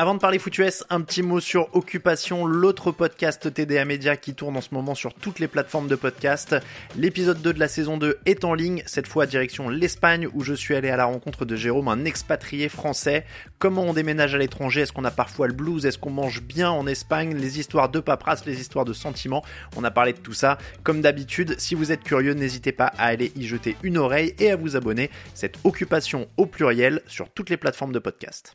Avant de parler foot US, un petit mot sur Occupation, l'autre podcast TDA Media qui tourne en ce moment sur toutes les plateformes de podcast. L'épisode 2 de la saison 2 est en ligne, cette fois direction l'Espagne où je suis allé à la rencontre de Jérôme, un expatrié français. Comment on déménage à l'étranger? Est-ce qu'on a parfois le blues? Est-ce qu'on mange bien en Espagne? Les histoires de paperasse, les histoires de sentiments. On a parlé de tout ça. Comme d'habitude, si vous êtes curieux, n'hésitez pas à aller y jeter une oreille et à vous abonner. Cette occupation au pluriel sur toutes les plateformes de podcast.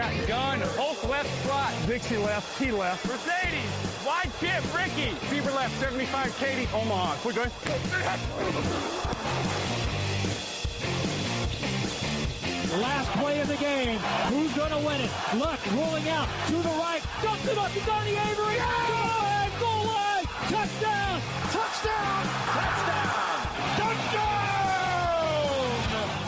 Got gun, Hulk left slot, Dixie left, T left, Mercedes, wide chip, Ricky, Fever left, 75, Katie, Omaha. We're good. Last play of the game. Who's going to win it? Luck rolling out to the right. Dumps it up to Donnie Avery. Goal line, goal line. Touchdown. Touchdown. Touchdown.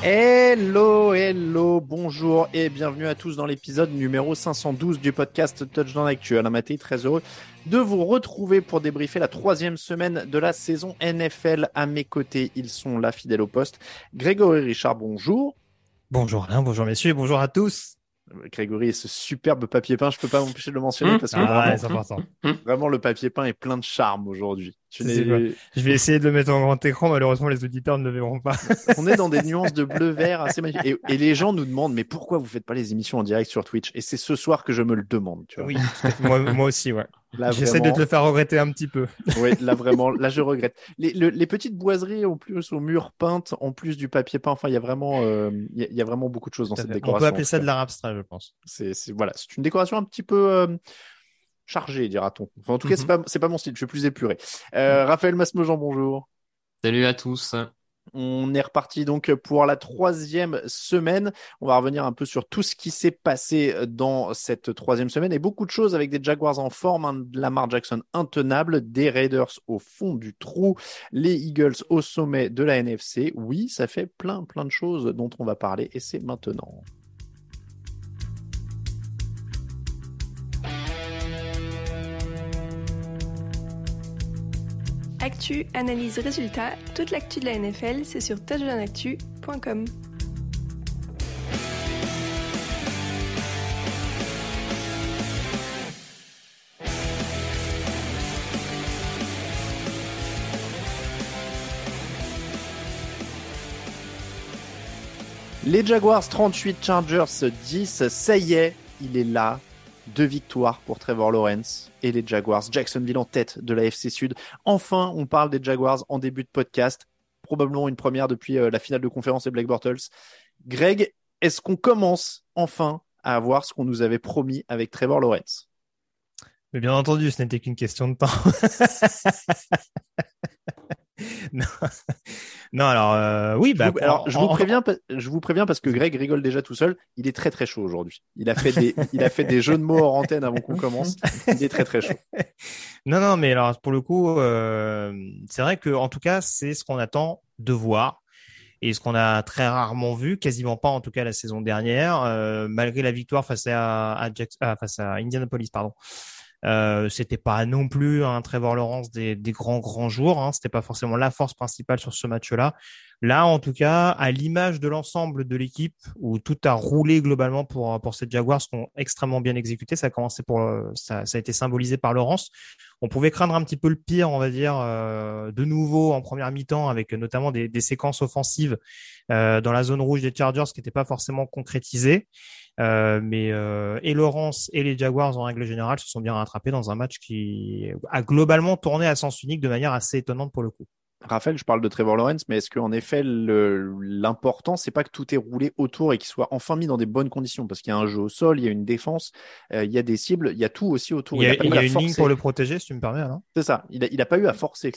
Hello, hello, bonjour et bienvenue à tous dans l'épisode numéro 512 du podcast Touchdown Actu. Alain Maté, très heureux de vous retrouver pour débriefer la troisième semaine de la saison NFL. À mes côtés, ils sont là, fidèles au poste. Grégory Richard, bonjour. Bonjour Alain, bonjour messieurs, bonjour à tous. Grégory et ce superbe papier peint, je peux pas m'empêcher de le mentionner parce que Ah, vraiment, c'est important. vraiment, le papier peint est plein de charme aujourd'hui. Je vais essayer de le mettre en grand écran, malheureusement les auditeurs ne le verront pas. On est dans des nuances de bleu-vert assez magnifiques. Et, et les gens nous demandent, mais pourquoi vous faites pas les émissions en direct sur Twitch? Et c'est ce soir que je me le demande. Tu vois. Oui, moi aussi, ouais. J'essaie de te le faire regretter un petit peu. Oui, là vraiment, là je regrette. Les, le- les petites boiseries en plus au mur peintes, en plus du papier peint, enfin il y a vraiment, euh, il y, a- il y a vraiment beaucoup de choses dans cette On décoration. peut appeler ça de l'art abstrait, je pense. C'est, voilà, c'est une décoration un petit peu euh, chargée, dira-t-on. Enfin, en tout cas, c'est Mhm. pas, c'est pas mon style. Je suis plus épuré. Euh, Raphaël Masmejean, bonjour. Salut à tous. On est reparti donc pour la troisième semaine. On va revenir un peu sur tout ce qui s'est passé dans cette troisième semaine et beaucoup de choses avec des Jaguars en forme, un Lamar Jackson intenable, des Raiders au fond du trou, les Eagles au sommet de la NFC. Oui, ça fait plein plein de choses dont on va parler et c'est maintenant. Actu, analyse, résultat, toute l'actu de la NFL, c'est sur touchdownactu.com. Les Jaguars 38, Chargers 10, ça y est, il est là. Deux victoires pour Trevor Lawrence et les Jaguars. Jacksonville en tête de la FC Sud. Enfin, on parle des Jaguars en début de podcast. Probablement une première depuis euh, la finale de conférence des Black Bortles. Greg, est-ce qu'on commence enfin à avoir ce qu'on nous avait promis avec Trevor Lawrence? Mais bien entendu, ce n'était qu'une question de temps. non. Non, alors euh, oui, bah, je vous, alors, je vous, en- préviens, je vous préviens parce que Greg rigole déjà tout seul. Il est très très chaud aujourd'hui. Il a fait des, il a fait des jeux de mots hors antenne avant qu'on commence. Il est très très chaud. Non, non, mais alors pour le coup, euh, c'est vrai que en tout cas, c'est ce qu'on attend de voir et ce qu'on a très rarement vu, quasiment pas en tout cas la saison dernière, euh, malgré la victoire face à, à, Jack- ah, face à Indianapolis, pardon. Euh, c'était pas non plus un Trevor Lawrence des, des grands grands jours. Hein, c'était pas forcément la force principale sur ce match-là. Là, en tout cas, à l'image de l'ensemble de l'équipe, où tout a roulé globalement pour pour ces Jaguars, qui ont extrêmement bien exécuté, ça a commencé pour ça, ça a été symbolisé par Laurence. On pouvait craindre un petit peu le pire, on va dire, euh, de nouveau en première mi-temps, avec notamment des, séquences offensives euh, dans la zone rouge des Chargers qui n'étaient pas forcément concrétisées. Euh, mais euh, et Laurence et les Jaguars en règle générale se sont bien rattrapés dans un match qui a globalement tourné à sens unique de manière assez étonnante pour le coup. Raphaël, je parle de Trevor Lawrence, mais est-ce qu'en effet, l'important, c'est pas que tout est roulé autour et qu'il soit enfin mis dans des bonnes conditions? Parce qu'il y a un jeu au sol, il y a une défense, euh, il y a des cibles, il y a tout aussi autour. Il y a, il y a une ligne pour le protéger, si tu me permets. C'est ça, il a, il a pas eu à forcer.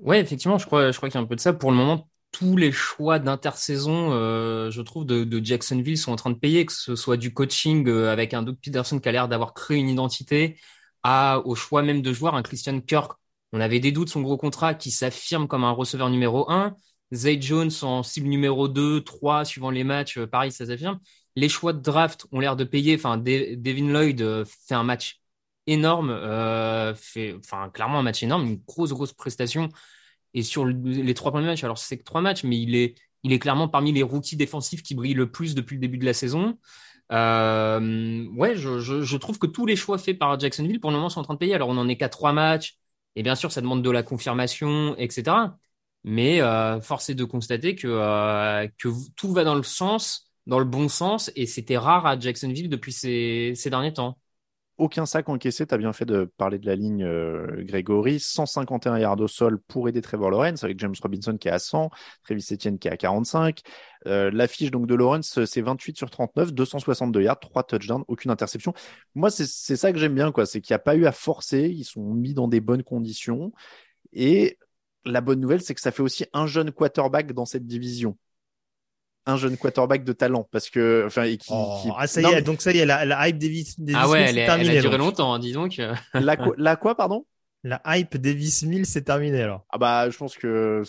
Ouais, effectivement, je crois, je crois qu'il y a un peu de ça. Pour le moment, tous les choix d'intersaison, euh, je trouve, de, de, Jacksonville sont en train de payer, que ce soit du coaching euh, avec un Doug Peterson qui a l'air d'avoir créé une identité, à, au choix même de joueurs, un Christian Kirk on avait des doutes, son gros contrat qui s'affirme comme un receveur numéro 1. Zay Jones en cible numéro 2, 3, suivant les matchs, euh, pareil, ça s'affirme. Les choix de draft ont l'air de payer. Enfin, Devin Lloyd euh, fait un match énorme, euh, fait, enfin, clairement un match énorme, une grosse, grosse prestation. Et sur les trois premiers matchs, alors c'est que trois matchs, mais il est, il est clairement parmi les rookies défensifs qui brillent le plus depuis le début de la saison. ouais, je, je, trouve que tous les choix faits par Jacksonville pour le moment sont en train de payer. Alors on en est qu'à trois matchs. Et bien sûr, ça demande de la confirmation, etc. Mais euh, force est de constater que, euh, tout va dans le sens, dans le bon sens, et c'était rare à Jacksonville depuis ces derniers temps aucun sac encaissé. Tu as bien fait de parler de la ligne euh, Grégory. 151 yards au sol pour aider Trevor Lawrence avec James Robinson qui est à 100, Travis Etienne qui est à 45. Euh, L'affiche donc de Lawrence, c'est 28 sur 39, 262 yards, 3 touchdowns, aucune interception. Moi, c'est ça que j'aime bien, quoi. C'est qu'il n'y a pas eu à forcer. Ils sont mis dans des bonnes conditions. Et la bonne nouvelle, c'est que ça fait aussi un jeune quarterback dans cette division un jeune quarterback de talent parce que enfin qui, oh, ah ça y est donc ça y est la, la hype Davis, Davis ah ouais elle, elle, a duré longtemps hein, dis donc. La, la quoi pardon? La hype Davis Mills c'est terminé alors. Ah bah je pense que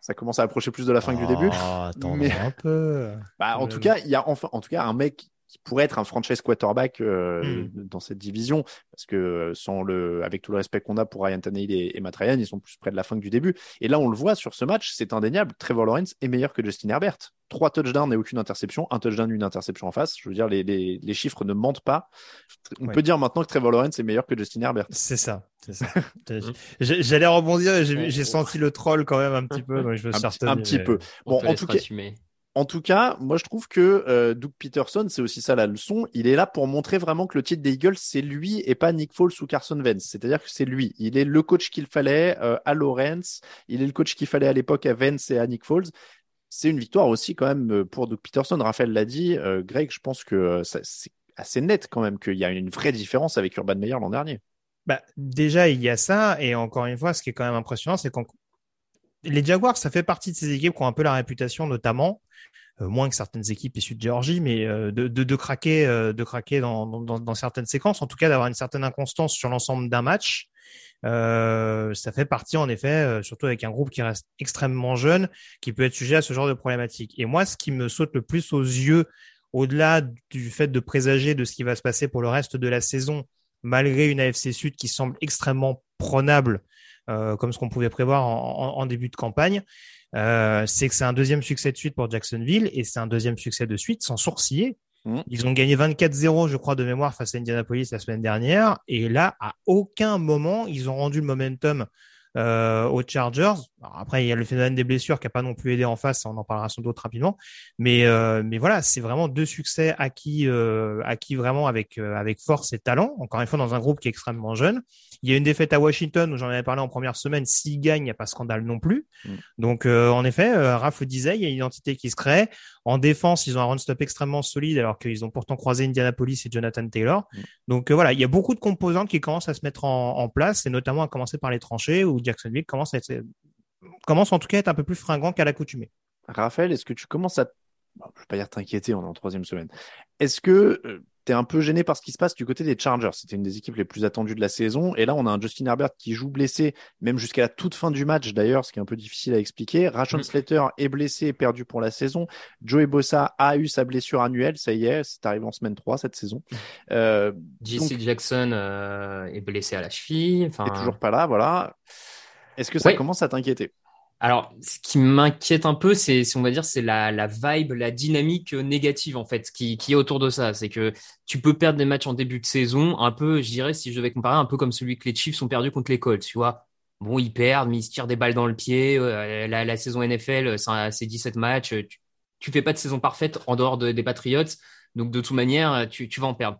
ça commence à approcher plus de la fin que du début oh, attends mais un peu. Bah en tout cas il y a enfin en tout cas un mec qui pourrait être un franchise quarterback euh, hmm. dans cette division. Parce que euh, sans le avec tout le respect qu'on a pour Ryan Tannehill et, et, Matt Ryan ils sont plus près de la fin que du début. Et là on le voit sur ce match c'est indéniable Trevor Lawrence est meilleur que Justin Herbert. Trois touchdowns et aucune interception un touchdown une interception en face. Je veux dire les, les, les chiffres ne mentent pas. On peut dire maintenant que Trevor Lawrence est meilleur que Justin Herbert. C'est ça c'est ça. J'allais rebondir j'ai senti le troll quand même un petit peu donc je veux un, un petit peu. Bon en tout cas en tout cas, moi je trouve que euh, Doug Peterson, c'est aussi ça la leçon. Il est là pour montrer vraiment que le titre des Eagles, c'est lui et pas Nick Foles ou Carson Wentz. C'est-à-dire que c'est lui. Il est le coach qu'il fallait euh, à Lawrence. Il est le coach qu'il fallait à l'époque à Wentz et à Nick Foles. C'est une victoire aussi quand même euh, pour Doug Peterson. Raphaël l'a dit. Greg, je pense que c'est assez net quand même qu'il y a une vraie différence avec Urban Meyer l'an dernier. Bah, déjà, il y a ça. Et encore une fois, ce qui est quand même impressionnant, c'est qu'on les Jaguars, ça fait partie de ces équipes qui ont un peu la réputation, notamment, euh, moins que certaines équipes issues de Géorgie, mais euh, de, craquer, euh, de craquer dans, dans, dans, certaines séquences, en tout cas d'avoir une certaine inconstance sur l'ensemble d'un match. ça fait partie, en effet, surtout avec un groupe qui reste extrêmement jeune, qui peut être sujet à ce genre de problématiques. Et moi, ce qui me saute le plus aux yeux, au-delà du fait de présager de ce qui va se passer pour le reste de la saison, malgré une AFC Sud qui semble extrêmement prenable euh, comme ce qu'on pouvait prévoir en, en, début de campagne, euh, c'est que c'est un deuxième succès de suite pour Jacksonville et c'est un deuxième succès de suite sans sourciller. Mmh. Ils ont gagné 24-0, je crois, de mémoire face à Indianapolis la semaine dernière. Et là, à aucun moment, ils ont rendu le momentum euh, aux Chargers. après, il y a le phénomène des blessures qui a pas non plus aidé en face, on en parlera sans doute rapidement. Mais euh, mais voilà, c'est vraiment deux succès acquis euh, acquis vraiment avec avec force et talent. Encore une fois, dans un groupe qui est extrêmement jeune. Il y a une défaite à Washington où j'en avais parlé en première semaine. S'ils gagnent, il n'y a pas scandale non plus. Mm. Donc euh, en effet, Raph le disait, il y a une identité qui se crée. En défense, ils ont un run-stop extrêmement solide alors qu'ils ont pourtant croisé Indianapolis et Jonathan Taylor. Mm. Donc voilà, il y a beaucoup de composantes qui commencent à se mettre en, en place et notamment à commencer par les tranchées où Jacksonville commence à être, commence en tout cas à être un peu plus fringant qu'à l'accoutumée. Raphaël, est-ce que tu commences à, je ne vais pas dire t'inquiéter, on est en troisième semaine. Est-ce que euh, tu es un peu gêné par ce qui se passe du côté des Chargers C'était une des équipes les plus attendues de la saison. Et là, on a un Justin Herbert qui joue blessé, même jusqu'à la toute fin du match d'ailleurs, ce qui est un peu difficile à expliquer. Rashon mm. Slater est blessé et perdu pour la saison. Joey Bossa a eu sa blessure annuelle, ça y est, c'est arrivé en semaine 3 cette saison. Euh, JC Jackson euh, est blessé à la cheville. Enfin... Est toujours pas là, voilà. Est-ce que ça commence à t'inquiéter? Alors, ce qui m'inquiète un peu, c'est, on va dire, c'est la, la vibe, la dynamique négative en fait, qui, qui est autour de ça. C'est que tu peux perdre des matchs en début de saison, un peu, je dirais, si je devais comparer, un peu comme celui que les Chiefs ont perdu contre les Colts, tu vois. Bon, ils perdent, mais ils se tirent des balles dans le pied. Euh, la, la, saison NFL, c'est 17 matchs. Tu, tu fais pas de saison parfaite en dehors des Patriots, donc de toute manière, tu, tu vas en perdre.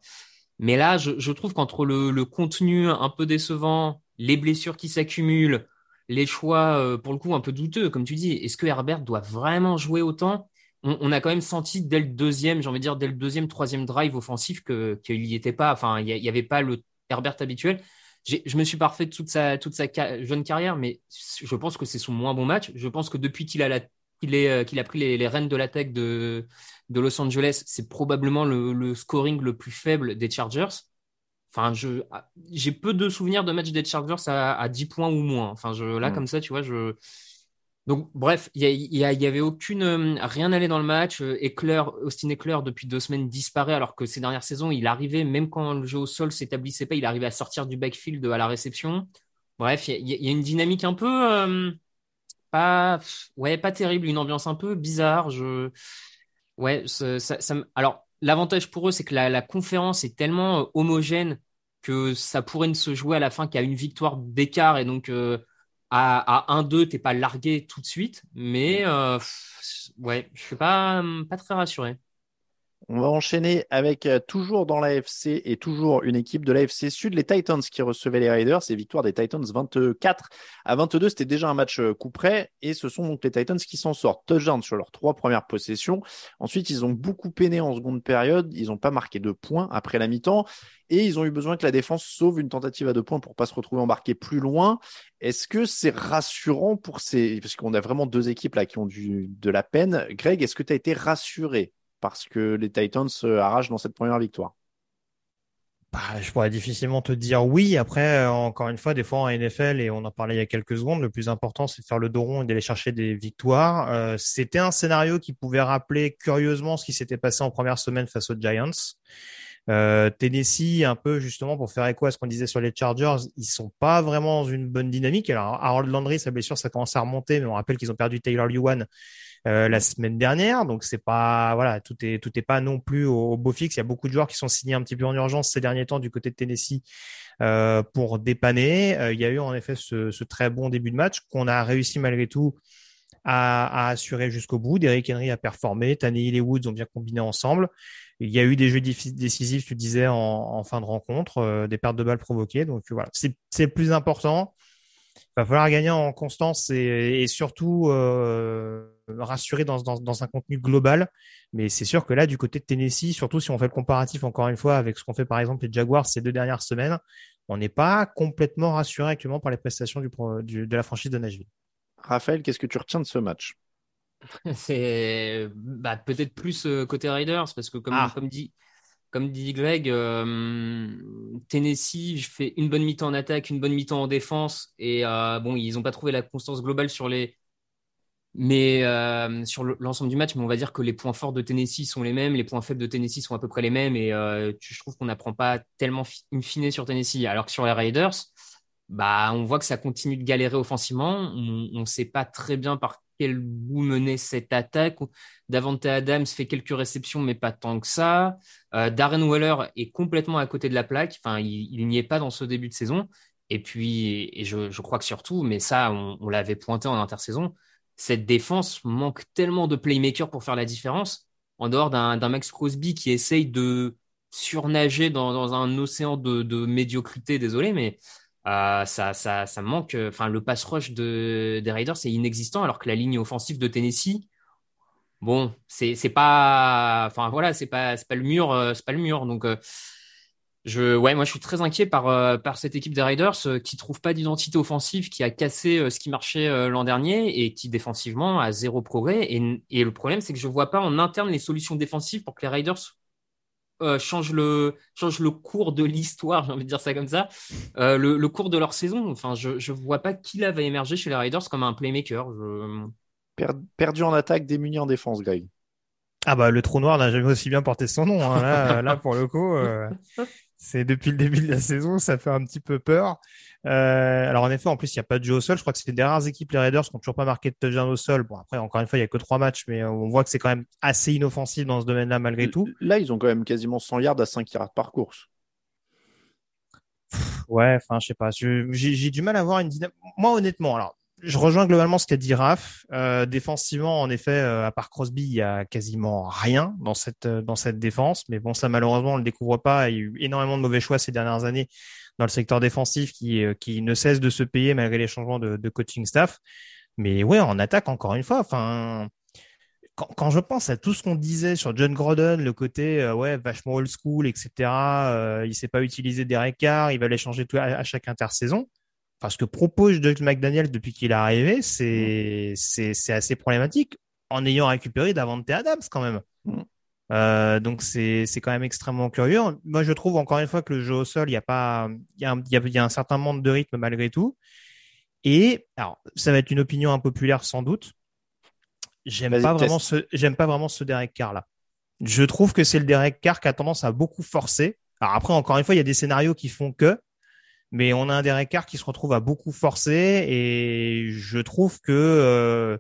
Mais là, je, je trouve qu'entre le, le contenu un peu décevant, les blessures qui s'accumulent, les choix, euh, pour le coup, un peu douteux, comme tu dis. Est-ce que Herbert doit vraiment jouer autant? On, a quand même senti dès le deuxième, j'ai envie de dire, dès le deuxième, troisième drive offensif qu'il n'y était pas, enfin, il n'y avait pas le Herbert habituel. Je me suis parfait toute sa, toute sa jeune carrière, mais je pense que c'est son moins bon match. Je pense que depuis qu'il a, euh, a pris les, rênes de l'attaque de, de Los Angeles, c'est probablement le, le, scoring le plus faible des Chargers. Enfin, je, j'ai peu de souvenirs de matchs des Chargers à, à 10 points ou moins. Enfin, je, là, mm. comme ça, tu vois, je. Donc, bref, il y, avait aucune. Euh, rien n'allait dans le match. Euh, Austin Eckler, depuis deux semaines, disparaît, alors que ces dernières saisons, il arrivait, même quand le jeu au sol s'établissait pas, il arrivait à sortir du backfield à la réception. Bref, il y, a une dynamique un peu. Euh, pas. Ouais, pas terrible, une ambiance un peu bizarre. Je. Ouais, ça, ça, alors l'avantage pour eux, c'est que la, conférence est tellement euh, homogène que ça pourrait ne se jouer à la fin qu'à une victoire d'écart et donc euh, à, à 1-2, t'es pas largué tout de suite. Mais euh, ouais, je suis pas, pas très rassuré. On va enchaîner avec euh, toujours dans l'AFC et toujours une équipe de l'AFC Sud, les Titans qui recevaient les Raiders. C'est victoire des Titans 24 à 22. C'était déjà un match euh, coup près et ce sont donc les Titans qui s'en sortent. Touchdown sur leurs trois premières possessions. Ensuite, ils ont beaucoup peiné en seconde période. Ils n'ont pas marqué de points après la mi-temps et ils ont eu besoin que la défense sauve une tentative à deux points pour pas se retrouver embarqué plus loin. Est-ce que c'est rassurant pour ces, parce qu'on a vraiment deux équipes là qui ont du, de la peine. Greg, est-ce que tu as été rassuré? Parce que les Titans se arrachent dans cette première victoire bah, je pourrais difficilement te dire oui. Après, euh, encore une fois, des fois en NFL, et on en parlait il y a quelques secondes, le plus important, c'est de faire le dos rond et d'aller chercher des victoires. Euh, c'était un scénario qui pouvait rappeler curieusement ce qui s'était passé en première semaine face aux Giants. Euh, Tennessee, un peu justement pour faire écho à ce qu'on disait sur les Chargers, ils sont pas vraiment dans une bonne dynamique. Alors Harold Landry, sa blessure, ça commence à remonter, mais on rappelle qu'ils ont perdu Taylor Lewan euh, la semaine dernière. Donc c'est pas voilà, tout est tout est pas non plus au, beau fixe. Il y a beaucoup de joueurs qui sont signés un petit peu en urgence ces derniers temps du côté de Tennessee euh, pour dépanner. Euh, il y a eu en effet ce, ce très bon début de match qu'on a réussi malgré tout à, à assurer jusqu'au bout. Derrick Henry a performé, Tannehill et Woods ont bien combiné ensemble. Il y a eu des jeux décisifs, tu disais, en, en fin de rencontre, des pertes de balles provoquées. Donc voilà, c'est le plus important. Il va falloir gagner en constance et, et surtout euh, rassurer dans, dans, dans, un contenu global. Mais c'est sûr que là, du côté de Tennessee, surtout si on fait le comparatif encore une fois avec ce qu'on fait par exemple les Jaguars ces deux dernières semaines, on n'est pas complètement rassuré actuellement par les prestations du, du, de la franchise de Nashville. Raphaël, qu'est-ce que tu retiens de ce match? C'est bah, peut-être plus euh, côté Raiders, parce que comme, ah. comme dit, comme dit Greg, euh, Tennessee fait une bonne mi-temps en attaque, une bonne mi-temps en défense, et euh, bon, ils n'ont pas trouvé la constance globale sur les, mais euh, sur l'ensemble du match, mais on va dire que les points forts de Tennessee sont les mêmes, les points faibles de Tennessee sont à peu près les mêmes, et euh, je trouve qu'on n'apprend pas tellement in fine sur Tennessee. Alors que sur les Raiders, bah, on voit que ça continue de galérer offensivement. On ne sait pas très bien par quel bout mener cette attaque. Davante Adams fait quelques réceptions, mais pas tant que ça. Euh, Darren Waller est complètement à côté de la plaque. Enfin, il, n'y est pas dans ce début de saison. Et puis, et je, crois que surtout, mais ça, on l'avait pointé en intersaison, cette défense manque tellement de playmakers pour faire la différence, en dehors d'un Max Crosby qui essaye de surnager dans, un océan de, médiocrité, désolé, mais euh, ça, manque. Enfin, le pass rush de, des Raiders c'est inexistant, alors que la ligne offensive de Tennessee, bon, c'est pas, enfin voilà, c'est pas, pas le mur, euh, c'est pas le mur. Donc, euh, je, ouais, moi je suis très inquiet par, euh, par cette équipe des Raiders euh, qui trouve pas d'identité offensive, qui a cassé euh, ce qui marchait l'an dernier et qui défensivement a zéro progrès. Et, et le problème, c'est que je vois pas en interne les solutions défensives pour que les Raiders changent, le, changent le cours de l'histoire, j'ai envie de dire ça comme ça, le, le, cours de leur saison. Enfin, je, je vois pas qui là va émerger chez les Raiders comme un playmaker. perdu en attaque, démuni en défense, Greg. Ah bah le trou noir n'a jamais aussi bien porté son nom. Hein. Là, là pour le coup, c'est depuis le début de la saison, ça fait un petit peu peur. Euh, alors en effet, en plus, il n'y a pas de jeu au sol. Je crois que c'est des rares équipes, les Raiders, qui n'ont toujours pas marqué de touchdown au sol. Bon, après, encore une fois, il n'y a que trois matchs, mais on voit que c'est quand même assez inoffensif dans ce domaine-là malgré tout. Là, ils ont quand même quasiment 100 yards à 5 yards par course. Ouais, enfin, je sais pas. J'ai du mal à voir une dynamique. Moi, honnêtement, alors, je rejoins globalement ce qu'a dit Raph. Euh, défensivement, en effet, euh, à part Crosby, il y a quasiment rien dans cette dans cette défense. Mais bon, ça malheureusement, on le découvre pas. Il y a eu énormément de mauvais choix ces dernières années dans le secteur défensif qui, euh, qui ne cesse de se payer malgré les changements de, de coaching staff. Mais ouais, en attaque, encore une fois, enfin, quand, quand, je pense à tout ce qu'on disait sur John Grodon, le côté euh, ouais vachement old school, etc. Euh, il sait pas utiliser des récarts, il va les changer tout à, chaque intersaison. Enfin, ce que propose Doug McDaniel depuis qu'il est arrivé, c'est c'est c'est assez problématique en ayant récupéré Davante Adams quand même. Mm. Euh, donc c'est c'est quand même extrêmement curieux. Moi je trouve encore une fois que le jeu au sol, il y a pas il y a, il y a, un certain manque de rythme malgré tout. Et alors ça va être une opinion impopulaire sans doute. J'aime pas vraiment ce j'aime pas vraiment ce Derek Carr là. Je trouve que c'est le Derek Carr qui a tendance à beaucoup forcer. Alors après encore une fois, il y a des scénarios qui font que mais on a un Derek Carr qui se retrouve à beaucoup forcer et je trouve que euh,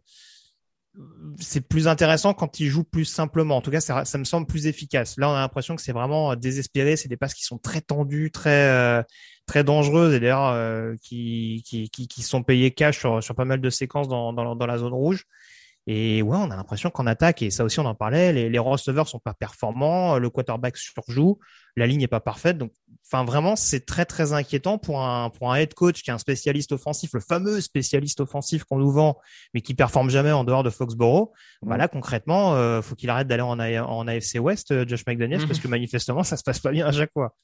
c'est plus intéressant quand il joue plus simplement. En tout cas, ça, me semble plus efficace. Là, on a l'impression que c'est vraiment désespéré. C'est des passes qui sont très tendues, très euh, très dangereuses et d'ailleurs euh, qui, qui, qui, qui, sont payées cash sur, sur pas mal de séquences dans, dans, dans la zone rouge. Et ouais, on a l'impression qu'en attaque, et ça aussi on en parlait, les, les receveurs sont pas performants, le quarterback surjoue, la ligne est pas parfaite. Donc, enfin vraiment, c'est très très inquiétant pour un pour un head coach qui est un spécialiste offensif, le fameux spécialiste offensif qu'on nous vend, mais qui performe jamais en dehors de Foxborough. Voilà, mmh. concrètement, euh, faut qu'il arrête d'aller en, en AFC West, euh, Josh McDaniels, parce mmh. que manifestement, ça se passe pas bien à chaque fois.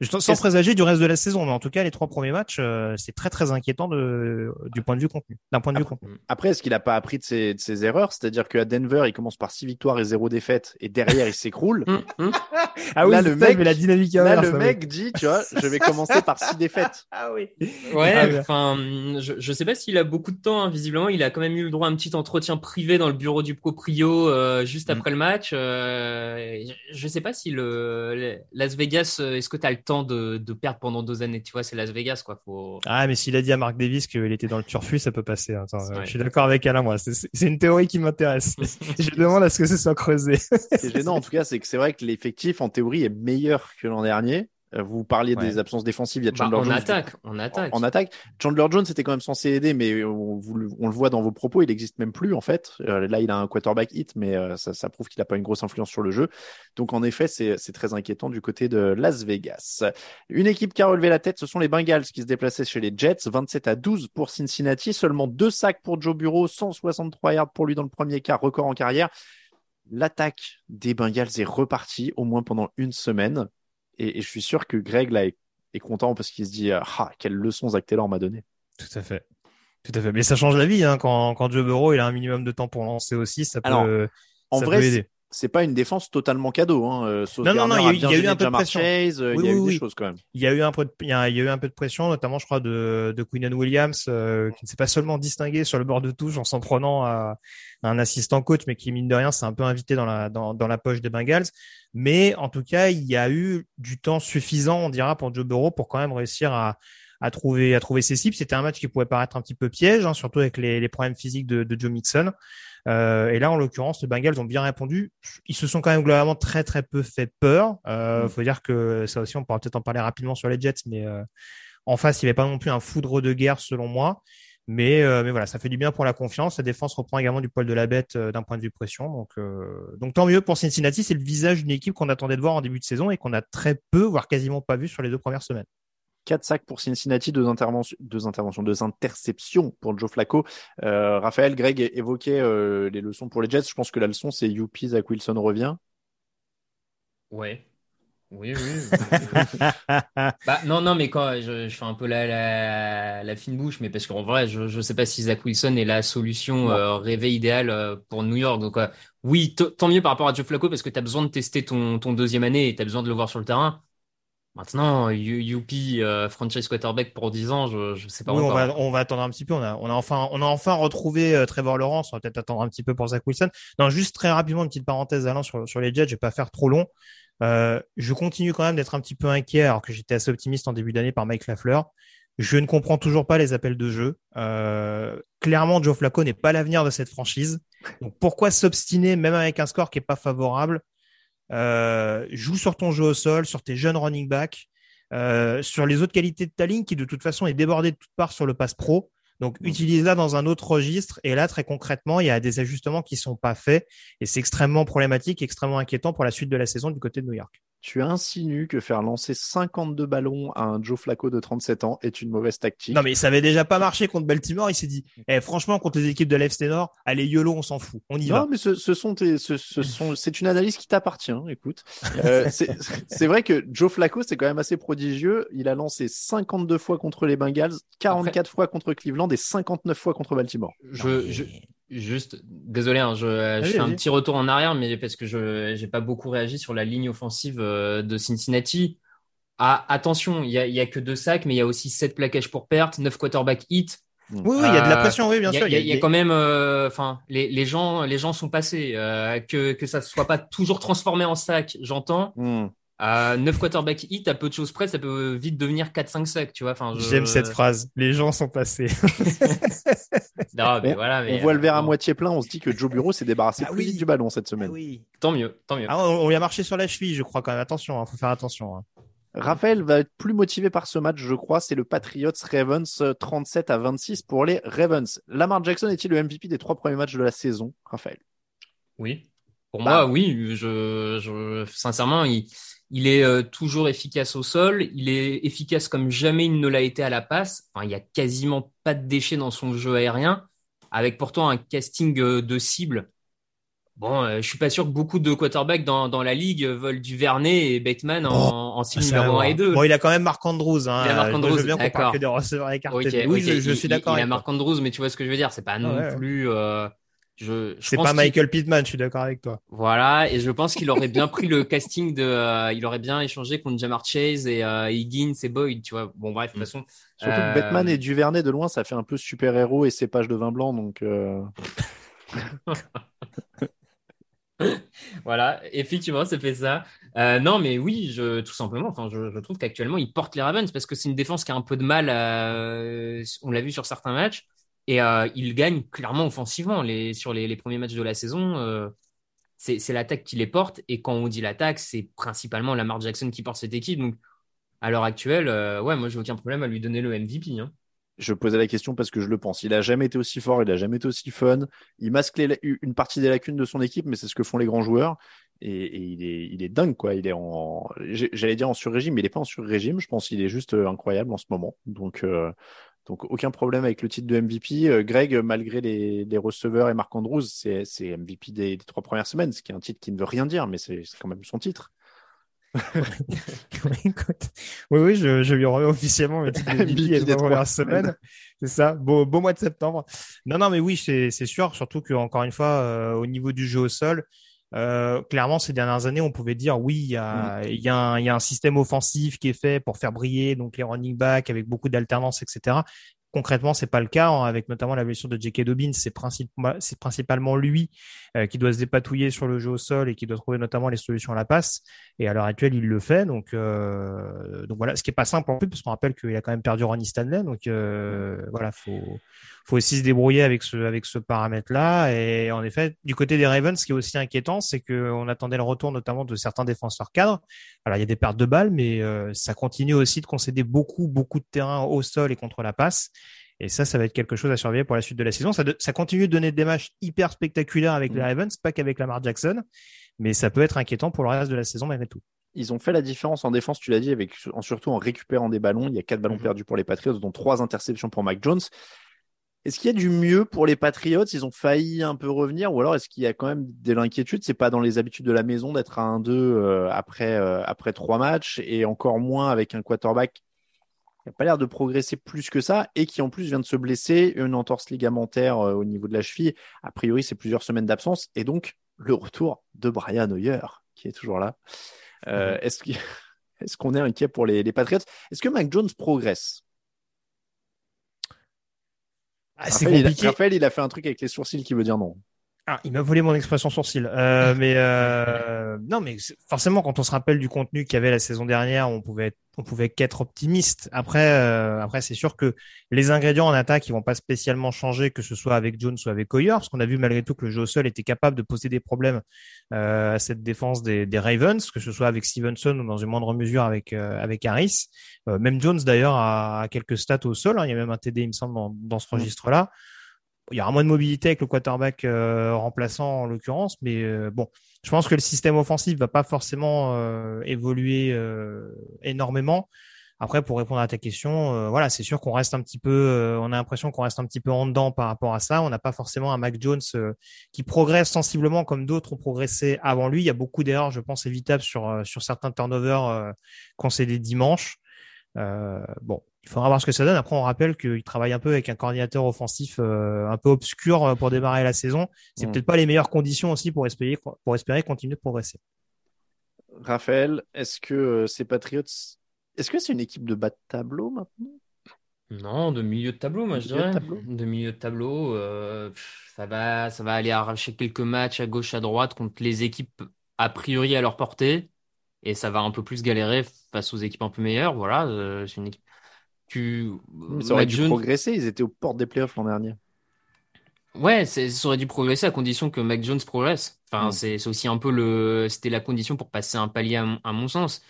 Sans présager du reste de la saison, mais en tout cas, les trois premiers matchs, euh, c'est très très inquiétant de, du point de vue contenu, d'un point de vue contenu. Après, est-ce qu'il n'a pas appris de ses, de ses erreurs? C'est-à-dire qu'à Denver, il commence par six victoires et zéro défaite, et derrière, il s'écroule. Hum, hum. ah oui, là, le mec, la dynamique là, le mec dit, tu vois, je vais commencer par six défaites. Ah oui. Ouais, ah enfin, je, je sais pas s'il a beaucoup de temps. Hein. Visiblement, il a quand même eu le droit à un petit entretien privé dans le bureau du proprio euh, juste hum. après le match. Euh, je sais pas si le Las Vegas, euh, est-ce que tu as le temps de, de perdre pendant deux années. Tu vois, c'est Las Vegas, quoi. Faut... Ah, mais s'il a dit à Mark Davis qu'il était dans le turfu, ça peut passer. Attends, Je suis d'accord avec Alain, moi. C'est une théorie qui m'intéresse. je demande à ce que ce soit creusé. c'est gênant, en tout cas, c'est que c'est vrai que l'effectif, en théorie, est meilleur que l'an dernier. Euh, vous parliez des absences défensives. Il y a Chandler bah, Jones. Attaque, on attaque. En, attaque. Chandler Jones était quand même censé aider, mais on, le voit dans vos propos, il n'existe même plus en fait. Euh, là, il a un quarterback hit, mais euh, ça, ça, prouve qu'il n'a pas une grosse influence sur le jeu. Donc en effet, c'est très inquiétant du côté de Las Vegas. Une équipe qui a relevé la tête, ce sont les Bengals qui se déplaçaient chez les Jets, 27 à 12 pour Cincinnati, seulement deux sacs pour Joe Bureau, 163 yards pour lui dans le premier quart, record en carrière. L'attaque des Bengals est repartie au moins pendant une semaine. Et, je suis sûr que Greg là est, content parce qu'il se dit ah quelle leçon Zach Taylor m'a donné. Tout à fait. Tout à fait. Mais ça change la vie hein, quand, quand Joe Burrow il a un minimum de temps pour lancer aussi, ça peut, en vrai, aider c'est pas une défense totalement cadeau. Hein. Euh, non, non, non, il y a, eu, un peu de pression. Euh, il y a eu des choses quand même. Il y a eu un peu de, il y a, eu un peu de pression, notamment, je crois, de, de Queenan Williams, euh, qui ne s'est pas seulement distingué sur le bord de touche en s'en prenant à, un assistant coach, mais qui, mine de rien, s'est un peu invité dans la, dans, dans la poche des Bengals. Mais, en tout cas, il y a eu du temps suffisant, on dira, pour Joe Burrow pour quand même réussir à, à trouver à trouver ses cibles. C'était un match qui pouvait paraître un petit peu piège, hein, surtout avec les, les problèmes physiques de, de Joe Mixon. Euh, et là, en l'occurrence, les Bengals ont bien répondu. Ils se sont quand même globalement très très peu fait peur. Euh, mm. Faut dire que ça aussi, on pourra peut-être en parler rapidement sur les Jets, mais euh, en face, il n'y avait pas non plus un foudre de guerre selon moi. Mais, euh, mais voilà, ça fait du bien pour la confiance. La défense reprend également du poil de la bête euh, d'un point de vue pression. Donc, donc tant mieux pour Cincinnati. C'est le visage d'une équipe qu'on attendait de voir en début de saison et qu'on a très peu, voire quasiment pas vu sur les deux premières semaines. 4 sacs pour Cincinnati, deux interventions, deux interventions, deux interceptions pour Joe Flacco. Euh, Raphaël, Greg évoquait euh, les leçons pour les Jets. Je pense que la leçon, c'est Youpi, Zach Wilson revient. Ouais. Oui, oui. bah, non, non, mais quand je, fais un peu la, la, fine bouche, mais parce qu'en vrai, je ne sais pas si Zach Wilson est la solution euh, rêvée idéale pour New York. Donc, oui, tant mieux par rapport à Joe Flacco parce que tu as besoin de tester ton, ton deuxième année et tu as besoin de le voir sur le terrain. Maintenant, Youpi, euh, franchise quarterback pour 10 ans, je, je sais pas oui, On va, on va attendre un petit peu. On a, on a enfin, on a enfin retrouvé euh, Trevor Lawrence. On va peut-être attendre un petit peu pour Zach Wilson. Non, juste très rapidement, une petite parenthèse, Alain, sur, sur les Jets. Je vais pas faire trop long. Euh, je continue quand même d'être un petit peu inquiet, alors que j'étais assez optimiste en début d'année par Mike Lafleur. Je ne comprends toujours pas les appels de jeu. Clairement, Joe Flacco n'est pas l'avenir de cette franchise. Donc pourquoi s'obstiner même avec un score qui est pas favorable euh, Joue sur ton jeu au sol, sur tes jeunes running backs, euh, sur les autres qualités de ta ligne qui de toute façon est débordée de toutes parts sur le pass pro. Donc, utilise-la dans un autre registre. Et là, très concrètement, il y a des ajustements qui sont pas faits. Et c'est extrêmement problématique, extrêmement inquiétant pour la suite de la saison du côté de New York. Tu insinues que faire lancer 52 ballons à un Joe Flacco de 37 ans est une mauvaise tactique. Non, mais ça avait déjà pas marché contre Baltimore. Il s'est dit, eh, franchement, contre les équipes de l'FC Nord, allez, YOLO, on s'en fout. On y va. Non, mais ce, ce sont tes, ce, ce sont, c'est une analyse qui t'appartient. Écoute, euh, c'est c'est vrai que Joe Flacco, c'est quand même assez prodigieux. Il a lancé 52 fois contre les Bengals, 44 fois contre Cleveland et 59 fois contre Baltimore. Je, je, juste, désolé, hein, je, je fais un petit retour en arrière, mais parce que je j'ai pas beaucoup réagi sur la ligne offensive euh, de Cincinnati. Ah, attention, il y a, il y a que deux sacs, mais il y a aussi sept plaquages pour perte, neuf quarterback hit. Oui, oui, il y a de la Euh, pression, oui, bien il y a, sûr. il y a- il y a quand même, euh, enfin, les, les gens, les gens sont passés. euh, que que ça soit pas toujours transformé en sac, j'entends. Hmm. Euh, 9 quarterback hit, à peu de choses près, ça peut vite devenir 4-5 sacs, tu vois. Enfin, je- J'aime cette phrase. Les gens sont passés. Non, mais on, voilà, mais, on voit le verre à euh, moitié plein. On se dit que Joe Bureau s'est débarrassé Ah plus oui. vite du ballon cette semaine. oui. Tant mieux, tant mieux. Ah, on, on lui a marché sur la cheville, je crois quand même. Attention, hein, faut faire attention. hein. Raphaël va être plus motivé par ce match, je crois. C'est le Patriots Ravens euh, 37 à 26 pour les Ravens. Lamar Jackson est-il le MVP des trois premiers matchs de la saison, Raphaël? Oui. Pour Bah. moi, oui. Je, je, sincèrement, il, il est euh, toujours efficace au sol. Il est efficace comme jamais il ne l'a été à la passe. Enfin, il y a quasiment pas de déchets dans son jeu aérien, avec pourtant un casting euh, de cible. Bon, euh, je suis pas sûr que beaucoup de quarterbacks dans, dans la ligue veulent du Vernet et Bateman en, en cible Ça numéro va 1 et voir. 2. Bon, il a quand même Marc Andrews. Hein. Il a Marc Andrews, je veux bien qu'on d'accord. parle que des receveurs écartés. Ok, oui, ok, je, je il- suis d'accord Il, il avec a. Marc Andrews, mais tu vois ce que je veux dire. C'est pas non ouais. plus. euh, je, je C'est pas Michael Pittman, je suis d'accord avec toi. Voilà, et je pense qu'il aurait bien pris le casting de, euh, il aurait bien échangé contre Jamar Chase et euh, Higgins et Boyd, tu vois. Bon bref, de toute façon. Surtout euh, que Batman et Duvernay de loin, ça fait un peu super-héros et cépage de vin blanc. Donc, euh, Voilà, effectivement, ça fait ça. Euh, non, mais oui, je, tout simplement. Enfin, je, je trouve qu'actuellement, ils portent les Ravens parce que c'est une défense qui a un peu de mal. à- on l'a vu sur certains matchs et euh, ils gagnent clairement offensivement sur les, premiers matchs de la saison. euh, c'est l'attaque qui les porte et quand on dit l'attaque, c'est principalement Lamar Jackson qui porte cette équipe. Donc, à l'heure actuelle, euh, ouais, moi, j'ai aucun problème à lui donner le MVP. Hein. je posais la question parce que je le pense. Il a jamais été aussi fort, il a jamais été aussi fun. Il masque une partie des lacunes de son équipe, mais c'est ce que font les grands joueurs. Et, il, est, il est dingue, quoi. Il est en, j'allais dire en sur-régime, mais il est pas en sur-régime. Je pense qu'il est juste euh, incroyable en ce moment. Donc, donc aucun problème avec le titre de MVP. Euh, Greg, malgré les, les receveurs et Marc Andrews, c'est, MVP des, des trois premières semaines, ce qui est un titre qui ne veut rien dire, mais c'est, quand même son titre. Oui, oui, je, je lui remets officiellement le titre de MVP des de trois première semaines. semaine. C'est ça, beau, beau mois de septembre. Non, non, mais oui, c'est sûr, surtout que encore une fois, euh, au niveau du jeu au sol, euh, clairement, ces dernières années, on pouvait dire oui, il y a, il y, a un- il y a un système offensif qui est fait pour faire briller donc les running backs avec beaucoup d'alternance, etc. Concrètement, c'est pas le cas, hein, avec notamment la blessure de J.K. Dobbins. C'est princip- principalement lui euh, qui doit se dépatouiller sur le jeu au sol et qui doit trouver notamment les solutions à la passe. Et à l'heure actuelle, il le fait. Donc, euh, donc voilà, ce qui est pas simple en plus, parce qu'on rappelle qu'il a quand même perdu Ronnie Stanley. Donc euh, voilà, faut faut aussi se débrouiller avec ce avec ce paramètre-là. Et en effet, du côté des Ravens, ce qui est aussi inquiétant, c'est qu'on attendait le retour notamment de certains défenseurs cadres. Alors il y a des pertes de balles, mais euh, ça continue aussi de concéder beaucoup beaucoup de terrain au sol et contre la passe. Et ça, ça va être quelque chose à surveiller pour la suite de la saison. Ça, de- ça continue de donner des matchs hyper spectaculaires avec les Ravens, pas qu'avec Lamar Jackson, mais ça peut être inquiétant pour le reste de la saison malgré tout. Ils ont fait la différence en défense, tu l'as dit, avec, en, surtout en récupérant des ballons. Il y a quatre ballons Mhm. perdus pour les Patriots, dont trois interceptions pour Mike Jones. Est-ce qu'il y a du mieux pour les Patriots Ils ont failli un peu revenir, ou alors est-ce qu'il y a quand même de l'inquiétude? C'est pas dans les habitudes de la maison d'être à 1-2 euh, après, euh, après trois matchs, et encore moins avec un quarterback qui n'a pas l'air de progresser plus que ça, et qui en plus vient de se blesser, une entorse ligamentaire euh, au niveau de la cheville. A priori, c'est plusieurs semaines d'absence, et donc le retour de Brian Hoyer, qui est toujours là. Euh, Est-ce qu'il- est-ce qu'on est inquiet pour les, les Patriots Est-ce que Mac Jones progresse? Ah, c'est Raphaël, il a- compliqué. Raphaël, il a fait un truc avec les sourcils qui veut dire non. Ah, il m'a volé mon expression sourcil. Euh, mais euh, non, mais forcément, quand on se rappelle du contenu qu'il y avait la saison dernière, on pouvait on pouvait qu'être optimiste. Après, euh, après, c'est sûr que les ingrédients en attaque, ils vont pas spécialement changer, que ce soit avec Jones ou avec Hoyer, parce qu'on a vu malgré tout que le jeu au sol était capable de poser des problèmes euh, à cette défense des, des, Ravens, que ce soit avec Stevenson ou dans une moindre mesure avec euh, avec Harris. même Jones d'ailleurs a, quelques stats au sol. Hein. Il y a même un TD, il me semble, dans, dans ce mm. Il y aura moins de mobilité avec le quarterback euh, remplaçant en l'occurrence, mais euh, bon, je pense que le système offensif va pas forcément euh, évoluer énormément. Après, pour répondre à ta question, voilà, c'est sûr qu'on reste un petit peu, on a l'impression qu'on reste un petit peu en dedans par rapport à ça. On n'a pas forcément un Mac Jones qui progresse sensiblement comme d'autres ont progressé avant lui. Il y a beaucoup d'erreurs, je pense, évitables sur sur certains turnovers concédés dimanche. Bon, il faudra voir ce que ça donne. Après, on rappelle qu'il travaille un peu avec un coordinateur offensif euh, un peu obscur euh, pour démarrer la saison. C'est mm. peut-être pas les meilleures conditions aussi pour espérer, pour espérer continuer de progresser. Raphaël, est-ce que euh, ces Patriots, est-ce que c'est une équipe de bas de tableau maintenant? Non, de milieu de tableau, moi je dirais. De, milieu de tableau, ça va, ça va aller arracher quelques matchs à gauche, à droite contre les équipes a priori à leur portée, et ça va un peu plus galérer face aux équipes un peu meilleures. Voilà, c'est une équipe tu... Ça aurait dû progresser, ils étaient aux portes des playoffs l'an dernier. Ouais, ça aurait dû progresser à condition que Mac Jones progresse. Enfin, mm. c'est aussi un peu le, c'était la condition pour passer un palier à mon sens.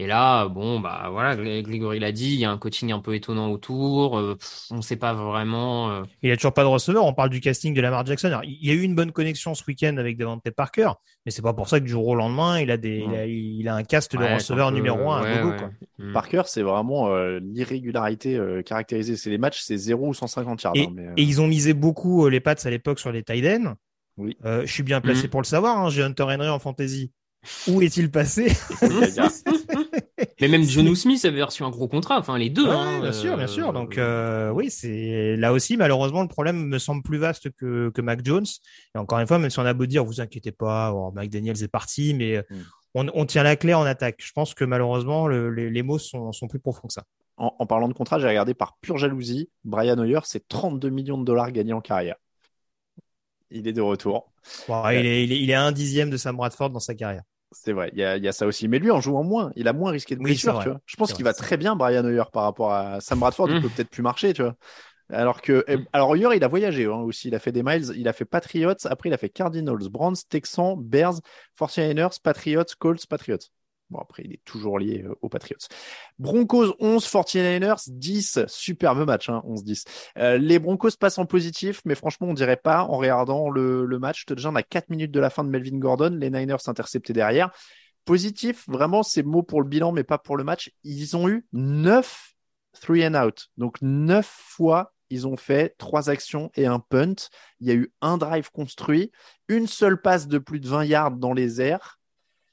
Et là, bon, bah voilà, Grégory l'a dit, il y a un coaching un peu étonnant autour. Euh, on ne sait pas vraiment. Euh. Il n'y a toujours pas de receveur. On parle du casting de Lamar Jackson. Alors, il y a eu une bonne connexion ce week-end avec Devante Parker, mais c'est pas pour ça que du jour au lendemain, il a des, il, a, un cast de receveur numéro un à gogo, mm. Parker, c'est vraiment euh, l'irrégularité caractérisée. C'est les matchs, c'est 0 ou 150 yards. Et, hein, et, ils ont misé beaucoup les Pats à l'époque sur les tight ends. Oui. je suis bien placé mm. pour le savoir. Hein. J'ai Hunter Henry en fantasy. Où est-il passé? Mais même John Smith avait reçu un gros contrat, enfin les deux. hein, bien sûr, bien sûr. Donc euh, oui, c'est là aussi malheureusement le problème me semble plus vaste que, que Mac Jones. Et encore une fois, même si on a beau dire, vous inquiétez pas, oh, Mike Daniels est parti, mais mm. on, on, tient la clé en attaque. Je pense que malheureusement les, les, mots sont, sont, plus profonds que ça. En, en parlant de contrat, j'ai regardé par pure jalousie, Brian Hoyer, c'est 32 millions de dollars gagnés en carrière. Il est de retour. il, est, il, est, il est un dixième de Sam Bradford dans sa carrière. C'est vrai, il y, a, ça aussi. Mais lui, en jouant moins, il a moins risqué de blessure, tu vois. Je pense qu'il va très bien, Brian Hoyer, par rapport à Sam Bradford. Il mmh. peut peut-être plus marcher, tu vois. Alors que, eh, alors Hoyer, il a voyagé hein, aussi. Il a fait des miles. Il a fait Patriots. Après, il a fait Cardinals, Browns, Texans, Bears, 49ers, Patriots, Colts, Patriots. Bon, après, il est toujours lié euh, aux Patriots. Broncos 11, 49ers 10. Superbe match, hein, 11-10. Euh, les Broncos passent en positif, mais franchement, on dirait pas en regardant le, le match. Déjà, on a 4 minutes de la fin de Melvin Gordon. Les Niners interceptés derrière. Positif, vraiment, c'est mot pour le bilan, mais pas pour le match. Ils ont eu 9 three and out. Donc, 9 fois, ils ont fait 3 actions et un punt. Il y a eu un drive construit, une seule passe de plus de 20 yards dans les airs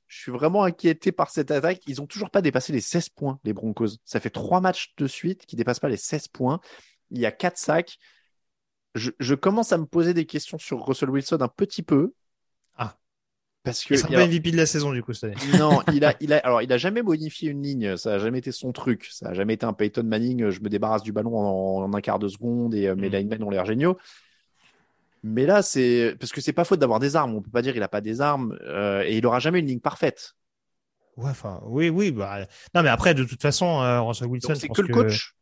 je suis vraiment inquiété par cette attaque. Ils n'ont toujours pas dépassé les 16 points, les Broncos. Ça fait trois matchs de suite qui ne dépassent pas les 16 points. Il y a quatre sacs. Je, commence à me poser des questions sur Russell Wilson un petit peu. Ah. Parce que. Sera pas MVP de la saison, du coup, cette année. Non, il a, il a, alors, il a jamais modifié une ligne. Ça n'a jamais été son truc. Ça n'a jamais été un Peyton Manning. Je me débarrasse du ballon en, un quart de seconde et euh, mes mm. linemen ont l'air géniaux. Mais là, c'est parce que c'est pas faute d'avoir des armes. On peut pas dire il a pas des armes euh, et il aura jamais une ligne parfaite. Ouais, enfin, oui, oui. Bah... Non, mais après, de toute façon, euh, Russell Wilson. C'est que le coach.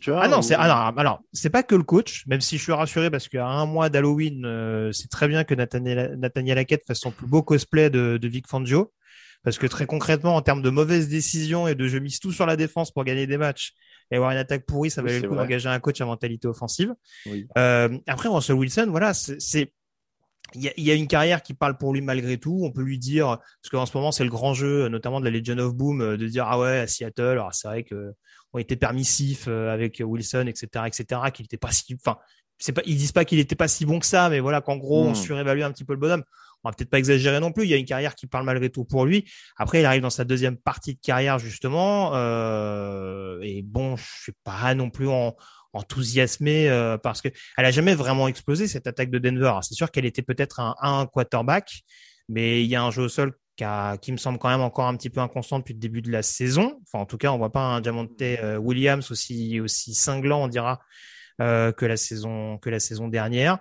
Tu vois, ah non, c'est alors, alors c'est pas que le coach, même si je suis rassuré parce qu'à un mois d'Halloween, euh, c'est très bien que Nathaniel, Nathaniel Hackett fasse son plus beau cosplay de, de Vic Fangio. Parce que très concrètement, en termes de mauvaises décisions et de je mise tout sur la défense pour gagner des matchs, et avoir une attaque pourrie, ça valait le coup d'engager un coach à mentalité offensive. Euh, après, Russell Wilson, voilà, c'est il y, a, y, a, une carrière qui parle pour lui malgré tout. On peut lui dire, parce qu'en ce moment c'est le grand jeu, notamment de la Legion of Boom, euh, de dire ah ouais à Seattle, alors c'est vrai que on était permissif euh, avec Wilson, etc., etc., qu'il n'était pas si, enfin, c'est pas, ils disent pas qu'il était pas si bon que ça, mais voilà qu'en gros on hmm. surévalue un petit peu le bonhomme on va peut-être pas exagérer non plus. Il y a une carrière qui parle malgré tout pour lui. Après, il arrive dans sa deuxième partie de carrière justement, euh, et bon, je suis pas non plus enthousiasmé euh, parce que elle a jamais vraiment explosé cette attaque de Denver. C'est sûr qu'elle était peut-être un, un quarterback, mais il y a un jeu au sol qui, me semble quand même encore un petit peu inconstant depuis le début de la saison. Enfin, en tout cas, on voit pas un Diamante euh, Williams aussi aussi cinglant, on dira, que la saison que la saison dernière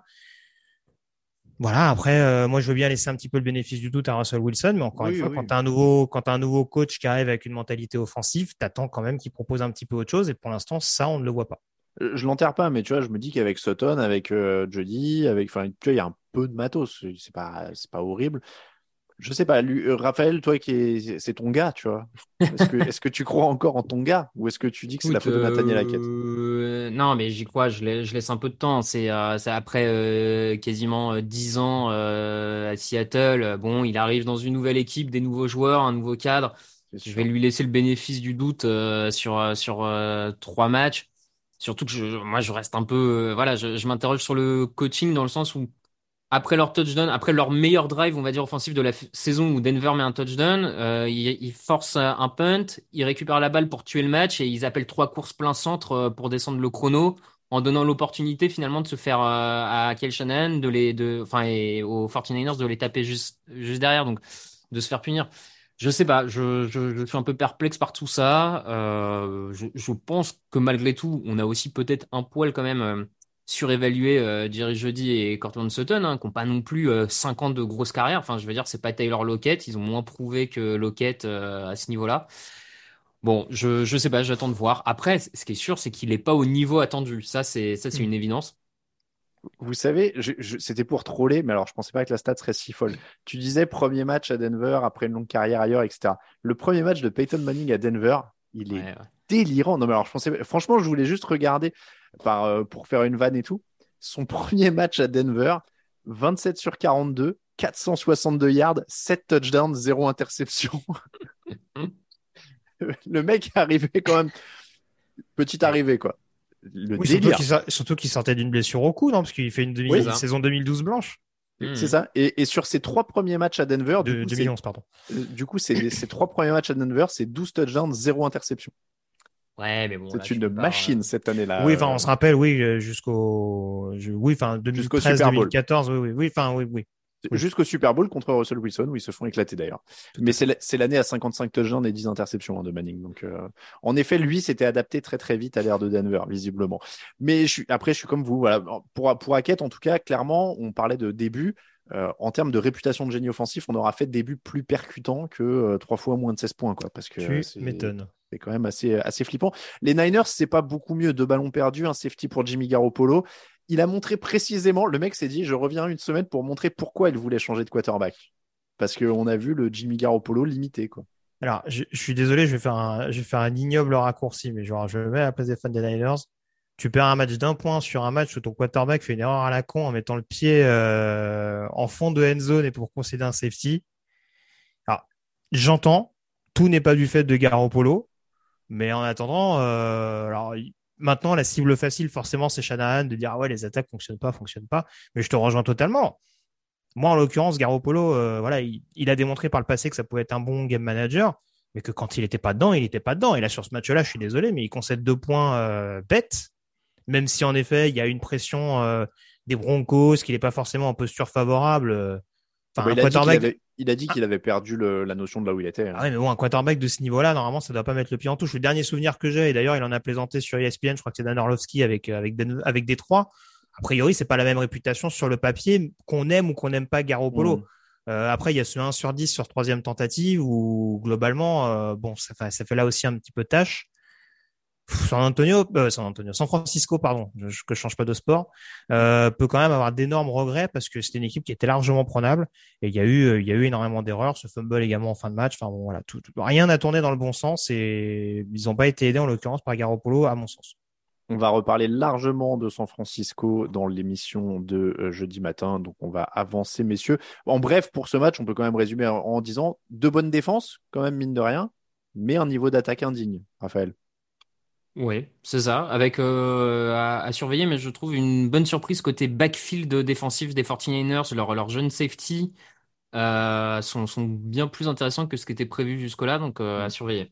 Voilà, après, euh, moi, je veux bien laisser un petit peu le bénéfice du doute à Russell Wilson, mais encore une fois, quand tu as un nouveau, quand as un nouveau coach qui arrive avec une mentalité offensive, t'attends quand même qu'il propose un petit peu autre chose, et pour l'instant, ça, on ne le voit pas. Je l'enterre pas, mais tu vois, je me dis qu'avec Sutton, avec euh, Jody, avec, enfin, tu vois, il y a un peu de matos. C'est pas, c'est pas horrible je sais pas, lui, euh, Raphaël, toi qui est, c'est ton gars, tu vois. Est-ce que, tu crois encore en ton gars ou est-ce que tu dis que c'est la faute de Nathaniel Hackett? euh, Non, mais j'y crois. Je, laisse, je laisse un peu de temps. C'est, euh, après quasiment dix ans à Seattle. Bon, il arrive dans une nouvelle équipe, des nouveaux joueurs, un nouveau cadre. Je vais lui laisser le bénéfice du doute sur sur trois matchs. Surtout que je, moi, je reste un peu, voilà, je, je m'interroge sur le coaching dans le sens où après leur touchdown, après leur meilleur drive, on va dire offensif de la saison où Denver met un touchdown, euh, ils, forcent un punt, ils récupèrent la balle pour tuer le match et ils appellent trois courses plein centre euh, pour descendre le chrono en donnant l'opportunité finalement de se faire euh, à Kel Shannon, de les, de, enfin et aux 49ers de les taper juste juste derrière, donc de se faire punir. Je sais pas, je, suis un peu perplexe par tout ça. Euh, je, pense que malgré tout, on a aussi peut-être un poil quand même surévaluer euh, Jerry Jody et Cortland Sutton, hein, qui n'ont pas non plus euh, 5 ans de grosse carrière. Enfin, je veux dire, c'est pas Taylor Lockett. Ils ont moins prouvé que Lockett euh, à ce niveau-là. Bon, je je sais pas, j'attends de voir. Après, ce qui est sûr, c'est qu'il n'est pas au niveau attendu. Ça, c'est ça, c'est une évidence. Vous savez, c'était pour troller, mais alors je pensais pas que la stat serait si folle. Tu disais premier match à Denver après une longue carrière ailleurs, etc. Le premier match de Peyton Manning à Denver, il est délirant. Non, mais alors je pensais, franchement, je voulais juste regarder par, euh, pour faire une vanne et tout. Son premier match à Denver, 27 sur 42, 462 yards, 7 touchdowns, 0 interception. le mec est arrivé quand même. Petite arrivée, quoi. Le surtout qu'il sortait d'une blessure au cou, non? Parce qu'il fait une saison 2012 blanche. C'est ça. Et, sur ses trois premiers matchs à Denver, de, du 2011, pardon. Euh, du coup, c'est ses trois premiers matchs à Denver, c'est 12 touchdowns, 0 interception. Ouais, mais bon. C'est une machine cette année-là. Oui, enfin, on se rappelle, oui, euh, jusqu'au, oui, enfin, 2013, 2014, oui, oui, oui, enfin, oui, oui. Jusqu'au Super Bowl contre Russell Wilson, où ils se font éclater d'ailleurs. Mais c'est l'année à 55 touchdowns et 10 interceptions hein, de Manning. Donc, euh, en effet, lui s'était adapté très très vite à l'ère de Denver, visiblement. Mais je suis, après, je suis comme vous. Voilà. Pour, pour Hackett, en tout cas, clairement, on parlait de début. Euh, en termes de réputation de génie offensif, on aura fait des buts plus percutants que euh, trois fois moins de 16 points, quoi. Parce que tu m'étonnes. C'est quand même assez, assez flippant. Les Niners, c'est pas beaucoup mieux. Deux ballons perdus, un safety pour Jimmy Garoppolo. Il a montré précisément, le mec s'est dit, je reviens une semaine pour montrer pourquoi il voulait changer de quarterback. Parce qu'on a vu le Jimmy Garoppolo limité, quoi. Alors, je, suis désolé, je vais faire un, je vais faire un ignoble raccourci, mais genre, je mets à la place des fans des Niners tu perds un match d'un point sur un match où ton quarterback fait une erreur à la con en mettant le pied euh, en fond de end zone et pour concéder un safety. Alors, j'entends, tout n'est pas du fait de Garoppolo, mais en attendant, euh, alors maintenant la cible facile forcément c'est Shanahan de dire ah ouais les attaques fonctionnent pas, fonctionnent pas, mais je te rejoins totalement. Moi en l'occurrence Garoppolo, euh, voilà, il, a démontré par le passé que ça pouvait être un bon game manager, mais que quand il était pas dedans, il était pas dedans. Et là sur ce match-là, je suis désolé, mais il concède deux points bêtes même si en effet il y a une pression euh, des Broncos, qu'il n'est pas forcément en posture favorable. Euh, enfin, il, a quarterback... il, a dit qu'il avait perdu la notion de là où il était. Hein. Ah mais bon, un quarterback de ce niveau-là, normalement, ça doit pas mettre le pied en touche. Le dernier souvenir que j'ai, et d'ailleurs, il en a plaisanté sur ESPN, je crois que c'est Dan Orlovski avec avec avec Détroit. A priori, c'est pas la même réputation sur le papier qu'on aime ou qu'on n'aime pas Garoppolo. Mm. Euh, après, il y a ce 1 sur 10 sur troisième tentative où globalement, bon, ça fait, ça fait là aussi un petit peu tâche. San Antonio, euh, San Antonio, San Francisco, pardon, je, que je change pas de sport, euh, peut quand même avoir d'énormes regrets parce que c'était une équipe qui était largement prenable et il y a eu, euh, énormément d'erreurs, ce fumble également en fin de match. Enfin bon, voilà, rien n'a tourné dans le bon sens et ils n'ont pas été aidés en l'occurrence par Garoppolo, à mon sens. On va reparler largement de San Francisco dans l'émission de jeudi matin, donc on va avancer, messieurs. En bref, pour ce match, on peut quand même résumer en, en disant deux bonnes défenses, quand même mine de rien, mais un niveau d'attaque indigne, Raphaël. Oui, c'est ça, avec euh, à, surveiller, mais je trouve une bonne surprise côté backfield défensif des 49ers, leurs leur jeunes safety euh, sont, sont, bien plus intéressants que ce qui était prévu jusque-là, donc euh, à surveiller.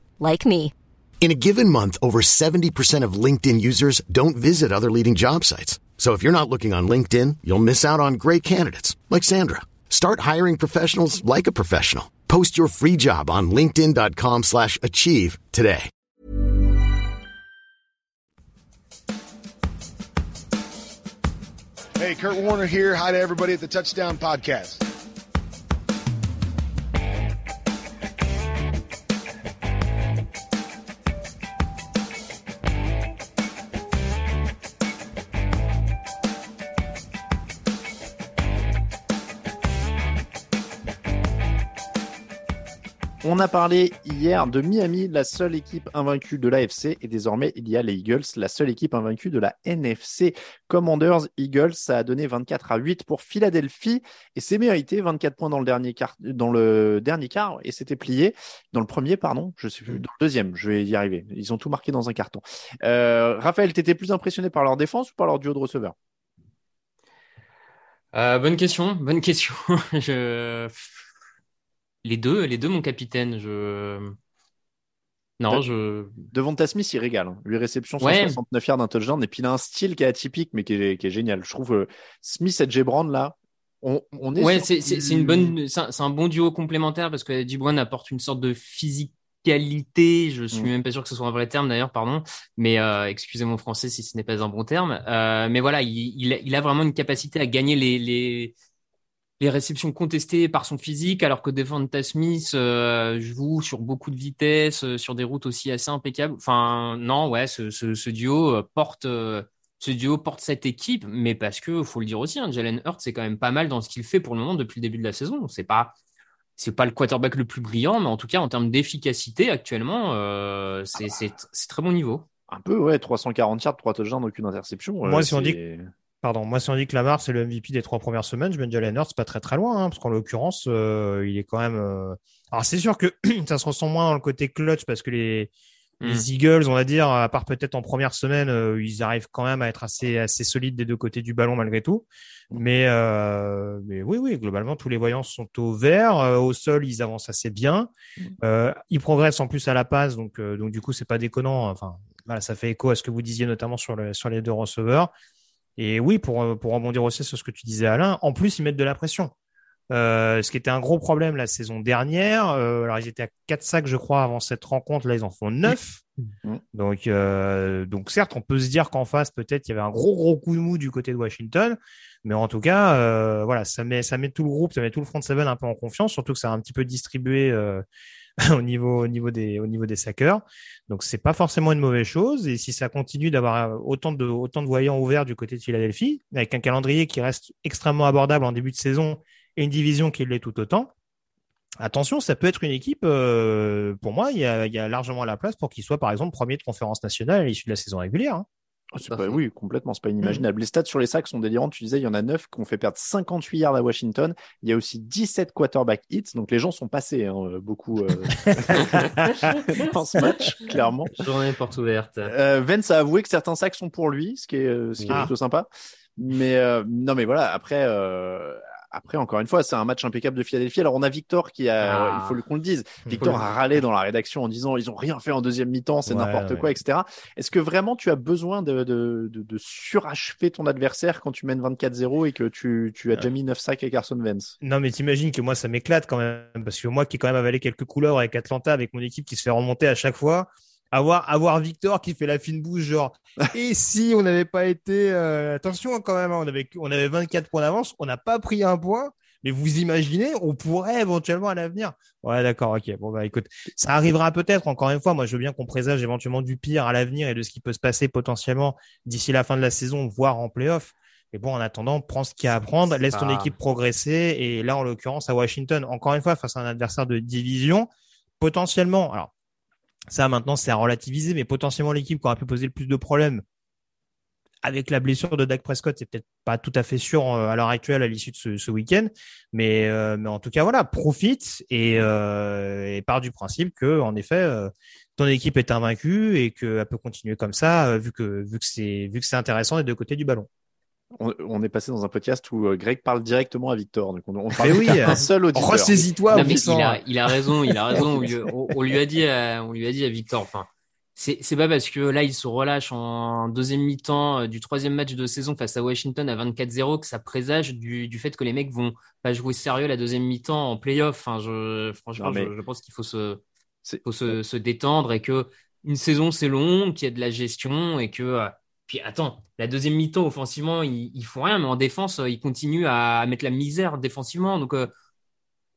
like me. In a given month, over 70% of LinkedIn users don't visit other leading job sites. So if you're not looking on LinkedIn, you'll miss out on great candidates like Sandra. Start hiring professionals like a professional. Post your free job on linkedin.com/achieve slash achieve today. Hey, Kurt Warner here. Hi to everybody at the Touchdown Podcast. A parlé hier de Miami, la seule équipe invaincue de l'AFC, et désormais il y a les Eagles, la seule équipe invaincue de la NFC. Commanders Eagles, ça a donné 24 à 8 pour Philadelphie, et c'est mérité, 24 points dans le dernier quart, dans le dernier quart, et c'était plié dans le premier, pardon, je sais plus, dans le deuxième, je vais y arriver. Ils ont tout marqué dans un carton. Euh, Raphaël, t'étais plus impressionné par leur défense ou par leur duo de receveurs? Euh, bonne question, bonne question. je... Les deux, les deux, mon capitaine. Je... Non, je. Devant Smith, il régale. hein. 8 réceptions, Ouais. 169 yards d'un touchdown. Et puis il a un style qui est atypique, mais qui est, qui est génial. Je trouve euh, Smith et Jay Brown, là, on, on est Ouais, sur c'est c'est- une bonne, c'est un, c'est un bon duo complémentaire parce que Brown apporte une sorte de physicalité. Je suis Mm. même pas sûr que ce soit un vrai terme d'ailleurs, pardon. Mais euh, excusez mon français si ce n'est pas un bon terme. Euh, mais voilà, il, il, a- il a vraiment une capacité à gagner les, les, les réceptions contestées par son physique, alors que Devonta Smith euh, joue sur beaucoup de vitesse, euh, sur des routes aussi assez impeccables. Enfin, non, ouais, ce, ce, ce duo euh, porte. euh, ce duo porte cette équipe, mais parce que faut le dire aussi, hein, Jalen Hurts c'est quand même pas mal dans ce qu'il fait pour le moment depuis le début de la saison. C'est pas c'est pas le quarterback le plus brillant, mais en tout cas en termes d'efficacité actuellement, euh, c'est très bon niveau. Un peu, ouais, 340 yards, 3 touchdowns, aucune interception. Moi, euh, si on dit Pardon, moi si on dit que Lamar c'est le MVP des trois premières semaines, je mets Jalen Hurts pas très très loin, hein, parce qu'en l'occurrence, euh, il est quand même. euh, Alors c'est sûr que ça se ressent moins dans le côté clutch parce que les, Mm. les Eagles, on va dire, à part peut-être en première semaine, euh, ils arrivent quand même à être assez assez solides des deux côtés du ballon malgré tout. Mais euh, mais oui oui, globalement tous les voyants sont au vert, Euh, au sol ils avancent assez bien, Euh, ils progressent en plus à la passe, donc euh, donc du coup c'est pas déconnant. Enfin voilà, ça fait écho à ce que vous disiez notamment sur le sur les deux receveurs. Et oui, pour, euh, pour rebondir aussi sur ce que tu disais, Alain, en plus, ils mettent de la pression. Euh, ce qui était un gros problème la saison dernière. Euh, alors, ils étaient à 4 sacs, je crois, avant cette rencontre. Là, ils en font 9. Mm. Donc, euh, donc, certes, on peut se dire qu'en face, peut-être, il y avait un gros, gros coup de mou du côté de Washington. Mais en tout cas, voilà, ça met, ça met tout le groupe, ça met tout le front seven un peu en confiance, surtout que ça a un petit peu distribué au niveau, au niveau des, au niveau des sackers. Donc c'est pas forcément une mauvaise chose. Et si ça continue d'avoir autant de, autant de voyants ouverts du côté de Philadelphie, avec un calendrier qui reste extrêmement abordable en début de saison et une division qui l'est tout autant, attention, ça peut être une équipe. euh, pour moi, il y a, il y largement la place pour qu'il soit par exemple premier de conférence nationale à l'issue de la saison régulière. hein. À pas- oui, complètement, c'est pas inimaginable. Les stats sur les sacs sont délirantes. Tu disais, il y en a 9 qui ont fait perdre 58 yards à Washington. Il y a aussi 17 quarterback hits. Donc les gens sont passés, hein, euh, beaucoup, euh, dans ce match, clairement. Journée porte ouverte. Euh, Vance a avoué que certains sacs sont pour lui, ce qui est, ce qui est Ah. plutôt sympa. Mais euh, non, mais voilà. Après, euh, après encore une fois, c'est un match impeccable de Philadelphie. Alors on a Victor qui a, Ah. il faut qu'on le dise. Victor a râlé dans la rédaction en disant ils ont rien fait en deuxième mi-temps, c'est Ouais, n'importe ouais. quoi, etc. Est-ce que vraiment tu as besoin de, de, de, de surachever ton adversaire quand tu mènes 24-0 et que tu, tu as déjà mis 9 sacs à Carson Vance Non, mais t'imagines que moi, ça m'éclate quand même, parce que moi qui ai quand même avalé quelques couleurs avec Atlanta, avec mon équipe qui se fait remonter à chaque fois, avoir, avoir Victor qui fait la fine bouche, genre, et si on n'avait pas été, euh, attention quand même, hein, on avait, on avait 24 points d'avance, on n'a pas pris un point, mais vous imaginez, on pourrait éventuellement à l'avenir. Ouais, d'accord, ok. Bon, bah, écoute, ça arrivera peut-être, encore une fois. Moi, je veux bien qu'on présage éventuellement du pire à l'avenir et de ce qui peut se passer potentiellement d'ici la fin de la saison, voire en playoff. Mais bon, en attendant, prends ce qu'il y a à prendre, laisse ton équipe progresser. Et là, en l'occurrence, à Washington, encore une fois, face à un adversaire de division, potentiellement, alors, Ça, maintenant, c'est à relativiser, mais potentiellement l'équipe qui aura pu poser le plus de problèmes avec la blessure de Dak Prescott, c'est peut-être pas tout à fait sûr euh, à l'heure actuelle à l'issue de ce, ce week-end, mais, euh, mais en tout cas voilà, profite et, euh, et part du principe que en effet euh, ton équipe est invaincue et qu'elle peut continuer comme ça euh, vu que vu que c'est vu que c'est intéressant des deux côtés du ballon. On, on est passé dans un podcast où euh, Greg parle directement à Victor, donc on, on parle Mais oui, qu'à un seul auditeur. Ressaisis-toi, il, a, il a raison, il a raison. On lui, on- on lui a dit, à, on lui a dit à Victor. Enfin, c'est c'est pas parce que là il se relâche en deuxième mi-temps euh, du troisième match de saison face à Washington à 24-0 que ça présage du, du fait que les mecs vont pas jouer sérieux la deuxième mi-temps en playoff. Enfin, je, franchement, Non, mais- je, je pense qu'il faut se, C'est- faut se, se détendre et que une saison c'est long, qu'il y a de la gestion et que euh, puis attends, la deuxième mi-temps offensivement ils, ils font rien, mais en défense euh, ils continuent à mettre la misère défensivement. Donc euh,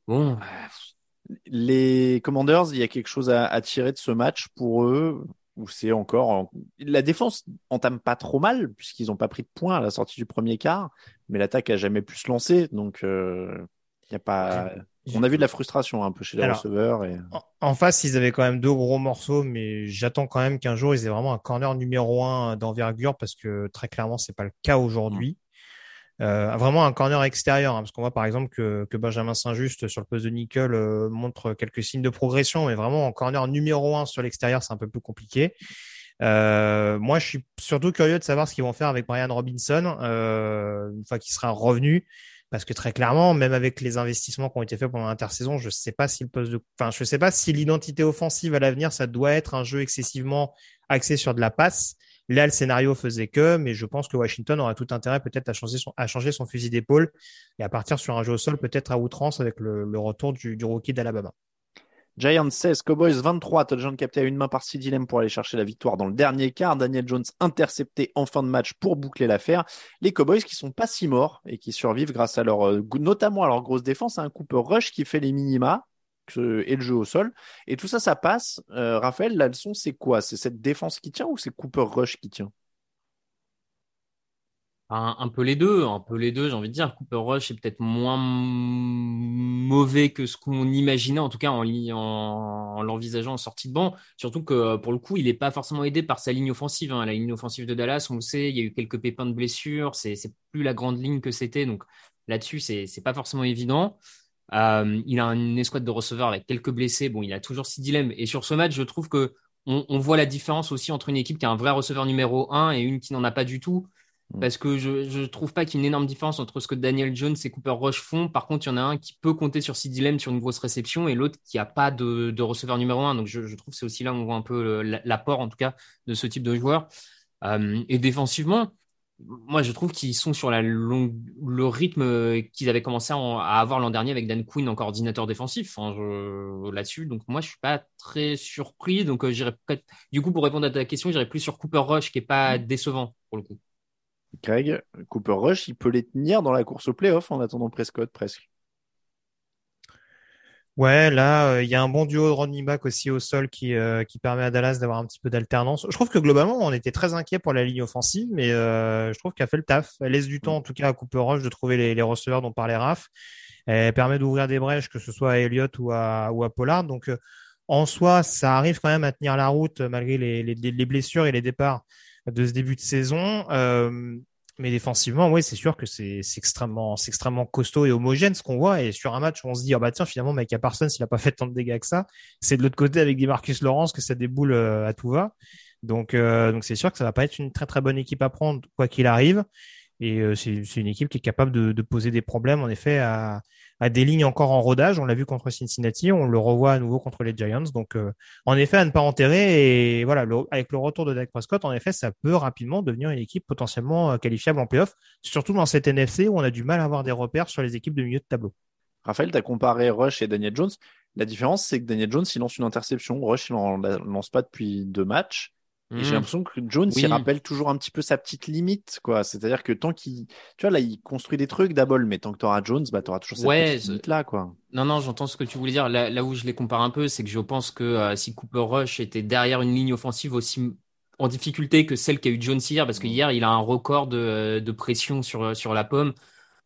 bon, euh, Les Commanders, il y a quelque chose à, à tirer de ce match pour eux, ou c'est encore. en- La défense entame pas trop mal, puisqu'ils n'ont pas pris de points à la sortie du premier quart, mais l'attaque a jamais pu se lancer, donc euh, il y a pas. On a vu de la frustration un peu chez les Alors, receveurs. Et... En- face, ils avaient quand même deux gros morceaux, mais j'attends quand même qu'un jour ils aient vraiment un corner numéro un d'envergure parce que très clairement c'est pas le cas aujourd'hui. Euh, vraiment un corner extérieur, hein, parce qu'on voit par exemple que, que Benjamin Saint-Just sur le poste de nickel euh, montre quelques signes de progression, mais vraiment en corner numéro un sur l'extérieur, c'est un peu plus compliqué. Euh, moi, je suis surtout curieux de savoir ce qu'ils vont faire avec Brian Robinson euh, une fois qu'il sera revenu. Parce que très clairement, même avec les investissements qui ont été faits pendant l'intersaison, je sais pas si le poste de, enfin, je sais pas si l'identité offensive à l'avenir, ça doit être un jeu excessivement axé sur de la passe. Là, le scénario faisait que, mais je pense que Washington aura tout intérêt peut-être à changer son, fusil d'épaule et à partir sur un jeu au sol peut-être à outrance avec le, retour du rookie d'Alabama. Giants 16, Cowboys 23, touchdown capté à une main par Lamb pour aller chercher la victoire dans le dernier quart. Daniel Jones intercepté en fin de match pour boucler l'affaire. Les Cowboys qui sont pas si morts et qui survivent grâce à leur, euh, notamment à leur grosse défense, à un Cooper Rush qui fait les minima et le jeu au sol. Et tout ça, ça passe. Euh, Raphaël, la leçon, c'est quoi? C'est cette défense qui tient ou c'est Cooper Rush qui tient? Un, peu les deux, un peu les deux, j'ai envie de dire. Cooper Rush est peut-être moins mauvais que ce qu'on imaginait, en tout cas en, l'envisageant en sortie de banc. Surtout que pour le coup, il n'est pas forcément aidé par sa ligne offensive. hein. La ligne offensive de Dallas, on le sait, il y a eu quelques pépins de blessures. C'est, plus la grande ligne que c'était. Donc là-dessus, c'est, pas forcément évident. Euh, il a une escouade de receveurs avec quelques blessés. Bon, il a toujours six dilemmes. Et sur ce match, je trouve que on voit la différence aussi entre une équipe qui a un vrai receveur numéro un et une qui n'en a pas du tout. Parce que je je trouve pas qu'il y ait une énorme différence entre ce que Daniel Jones et Cooper Rush font. Par contre, il y en a un qui peut compter sur CD Lamb sur une grosse réception et l'autre qui a pas de, de receveur numéro un. Donc je, je trouve que c'est aussi là où on voit un peu la- l'apport en tout cas de ce type de joueur. Euh, et défensivement, moi je trouve qu'ils sont sur la longue, le rythme qu'ils avaient commencé à, avoir l'an dernier avec Dan Quinn en coordinateur défensif là-dessus. Donc moi je suis pas très surpris. Donc euh, du coup pour répondre à ta question, j'irais plus sur Cooper Rush qui est pas décevant pour le coup. Greg, Cooper Rush, il peut les tenir dans la course au playoff en attendant Prescott presque. Ouais, là, euh, il y a un bon duo de running back aussi au sol qui, euh, qui permet à Dallas d'avoir un petit peu d'alternance. Je trouve que globalement, on était très inquiet pour la ligne offensive, mais euh, je trouve qu'elle fait le taf. Elle laisse du temps, en tout cas, à Cooper Rush de trouver les, receveurs dont parlait Raph. Elle permet d'ouvrir des brèches, que ce soit à Elliott ou à, ou à Pollard. Donc, en soi, ça arrive quand même à tenir la route malgré les, les blessures et les départs de ce début de saison. Euh, mais défensivement, oui, c'est sûr que c'est extrêmement, extrêmement costaud et homogène ce qu'on voit. Et sur un match où on se dit, ah bah tiens, finalement, Micah Parsons, il a pas fait tant de dégâts que ça. C'est de l'autre côté avec des Marcus Lawrence que ça déboule euh, à tout va. Donc, euh, donc c'est sûr que ça va pas être une très très bonne équipe à prendre quoi qu'il arrive. Et euh, c'est c'est une équipe qui est capable de, de poser des problèmes en effet à, à des lignes encore en rodage. On l'a vu contre Cincinnati, on le revoit à nouveau contre les Giants. Donc, euh, en effet, à ne pas enterrer. Et voilà, avec le retour de Dak Prescott, en effet, ça peut rapidement devenir une équipe potentiellement euh, qualifiable en playoff, surtout dans cette NFC où on a du mal à avoir des repères sur les équipes de milieu de tableau. Raphaël, tu as comparé Rush et Daniel Jones. La différence, c'est que Daniel Jones, il lance une interception. Rush, il n'en lance pas depuis deux matchs. Et j'ai Mhm. l'impression que Jones, Oui. il rappelle toujours un petit peu sa petite limite, quoi. C'est-à-dire que tant qu'il, tu vois, là, il construit des trucs d'abord, mais tant que tu auras Jones, bah, tu auras toujours cette Ouais, petite c'est- limite-là, quoi. Non, non, j'entends ce que tu voulais dire. Là, là où je les compare un peu, c'est que je pense que euh, si Cooper Rush était derrière une ligne offensive aussi en difficulté que celle qu'a eu Jones hier, parce que hier, il a un record de, de pression sur, sur la pomme.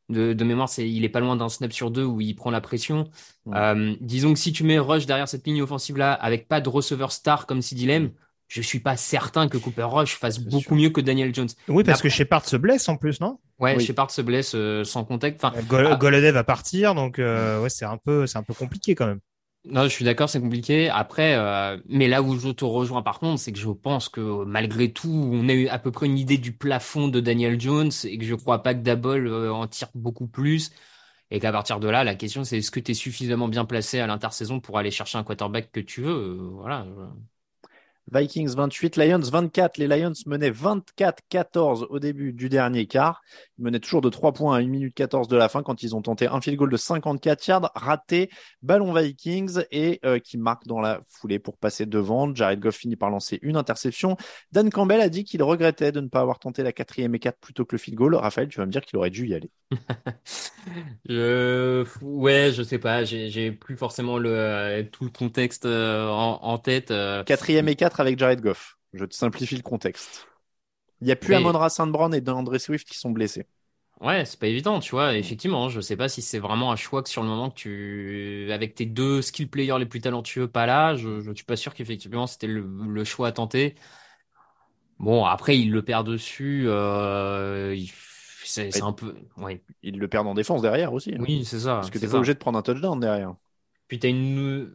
De, de mémoire, c'est, il est pas loin d'un snap sur deux où il prend la pression. Ouais. Euh, disons que si tu mets Rush derrière cette ligne offensive-là, avec pas de receveur star comme Lamb, je suis pas certain que Cooper Rush fasse beaucoup sûr. mieux que Daniel Jones. Oui, parce Après- que Shepard se blesse en plus, non? Ouais, Oui. Shepard se blesse euh, sans contact. Enfin, Gol ah, va partir, donc euh, ouais, c'est un peu, c'est un peu compliqué quand même. Non, je suis d'accord, c'est compliqué. Après, euh, mais là où je te rejoins par contre, c'est que je pense que malgré tout, on a eu à peu près une idée du plafond de Daniel Jones et que je crois pas que Dabol euh, en tire beaucoup plus. Et qu'à partir de là, la question c'est est-ce que tu es suffisamment bien placé à l'intersaison pour aller chercher un quarterback que tu veux? Euh, Voilà. Vikings 28, Lions 24. Les Lions menaient 24-14 au début du dernier quart. Ils menaient toujours de 3 points à 1 minute 14 de la fin quand ils ont tenté un field goal de 54 yards, raté, ballon Vikings et euh, qui marque dans la foulée pour passer devant. Jared Goff finit par lancer une interception. Dan Campbell a dit qu'il regrettait de ne pas avoir tenté la quatrième et 4 plutôt que le field goal. Raphaël, tu vas me dire qu'il aurait dû y aller. Je, ouais, je sais pas, j'ai, plus forcément le, euh, tout le contexte euh, en, en tête. Quatrième et 4 avec Jared Goff. Je te simplifie le contexte. Il n'y a plus Amon-Ra St. Brown et André Swift qui sont blessés. Ouais, c'est pas évident, tu vois. Effectivement, je sais pas si c'est vraiment un choix que sur le moment que tu, avec tes deux skill players les plus talentueux pas là, je, je suis pas sûr qu'effectivement c'était le, le choix à tenter. Bon, après il le perd dessus, euh, il- c'est c'est un peu, ouais. Ils le perdent en défense derrière aussi. hein. Oui, c'est ça. Parce que t'es pas obligé de prendre un touchdown derrière. Puis t'as une,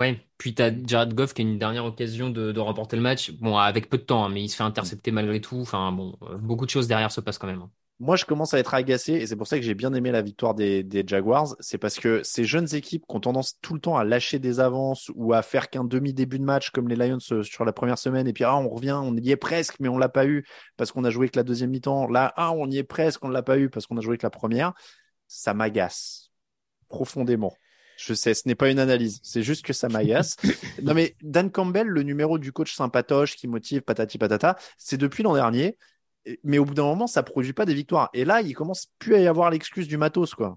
ouais, puis t'as Jared Goff qui a une dernière occasion de, remporter le match. Bon, avec peu de temps, hein, mais il se fait intercepter malgré tout. Enfin, bon, euh, beaucoup de choses derrière se passent quand même. hein. Moi, je commence à être agacé et c'est pour ça que j'ai bien aimé la victoire des, des Jaguars. C'est parce que ces jeunes équipes qui ont tendance tout le temps à lâcher des avances ou à faire qu'un demi-début de match comme les Lions euh, sur la première semaine et puis ah, on revient, on y est presque, mais on l'a pas eu parce qu'on a joué que la deuxième mi-temps. Là, ah, on y est presque, on l'a pas eu parce qu'on a joué que la première. Ça m'agace profondément. Je sais, ce n'est pas une analyse, c'est juste que ça m'agace. non mais Dan Campbell, le numéro du coach sympatoche qui motive patati patata, c'est depuis l'an dernier. Mais au bout d'un moment, ça produit pas des victoires. Et là, il commence plus à y avoir l'excuse du matos, quoi.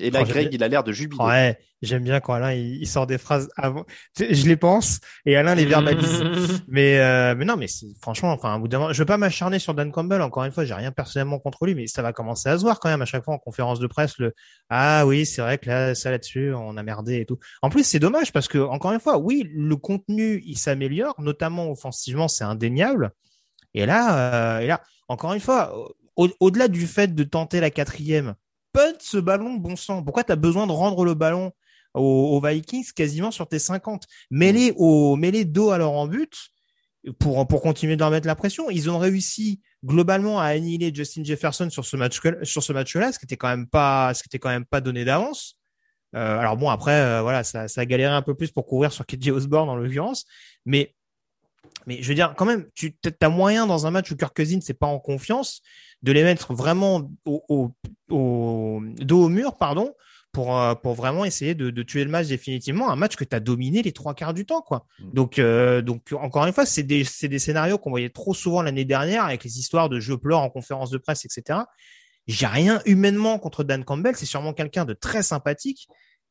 Et là, Oh, j'aime Greg, il a l'air de jubiler. Ouais, j'aime bien quand Alain il, il sort des phrases avant. Je les pense et Alain les verbalise. mais euh, mais non, mais c'est franchement, enfin, au bout d'un moment, je veux pas m'acharner sur Dan Campbell. Encore une fois, j'ai rien personnellement contre lui, mais ça va commencer à se voir quand même à chaque fois en conférence de presse. Le ah oui, c'est vrai que là, ça là-dessus, on a merdé et tout. En plus, c'est dommage parce que encore une fois, oui, le contenu il s'améliore, notamment offensivement, c'est indéniable. Et là, euh, et là, encore une fois, au- au-delà du fait de tenter la quatrième, punt ce ballon, bon sang? Pourquoi tu as besoin de rendre le ballon aux, aux Vikings quasiment sur tes 50 Mets-les au, mets-les dos alors en but pour, pour continuer de leur mettre la pression. Ils ont réussi globalement à annihiler Justin Jefferson sur ce match sur ce match-là, ce qui était quand même pas, ce qui était quand même pas donné d'avance. Euh, alors bon, après, euh, voilà, ça, ça a galéré un peu plus pour courir sur KJ Osborne en l'occurrence, mais mais je veux dire, quand même, tu as moyen dans un match où Kirk Cousins n'est pas en confiance de les mettre vraiment au, au, au dos au mur, pardon, pour, euh, pour vraiment essayer de, de tuer le match définitivement. Un match que tu as dominé les trois quarts du temps, quoi. Donc, euh, donc encore une fois, c'est des, c'est des scénarios qu'on voyait trop souvent l'année dernière avec les histoires de je pleure en conférence de presse, etc. J'ai rien humainement contre Dan Campbell. C'est sûrement quelqu'un de très sympathique.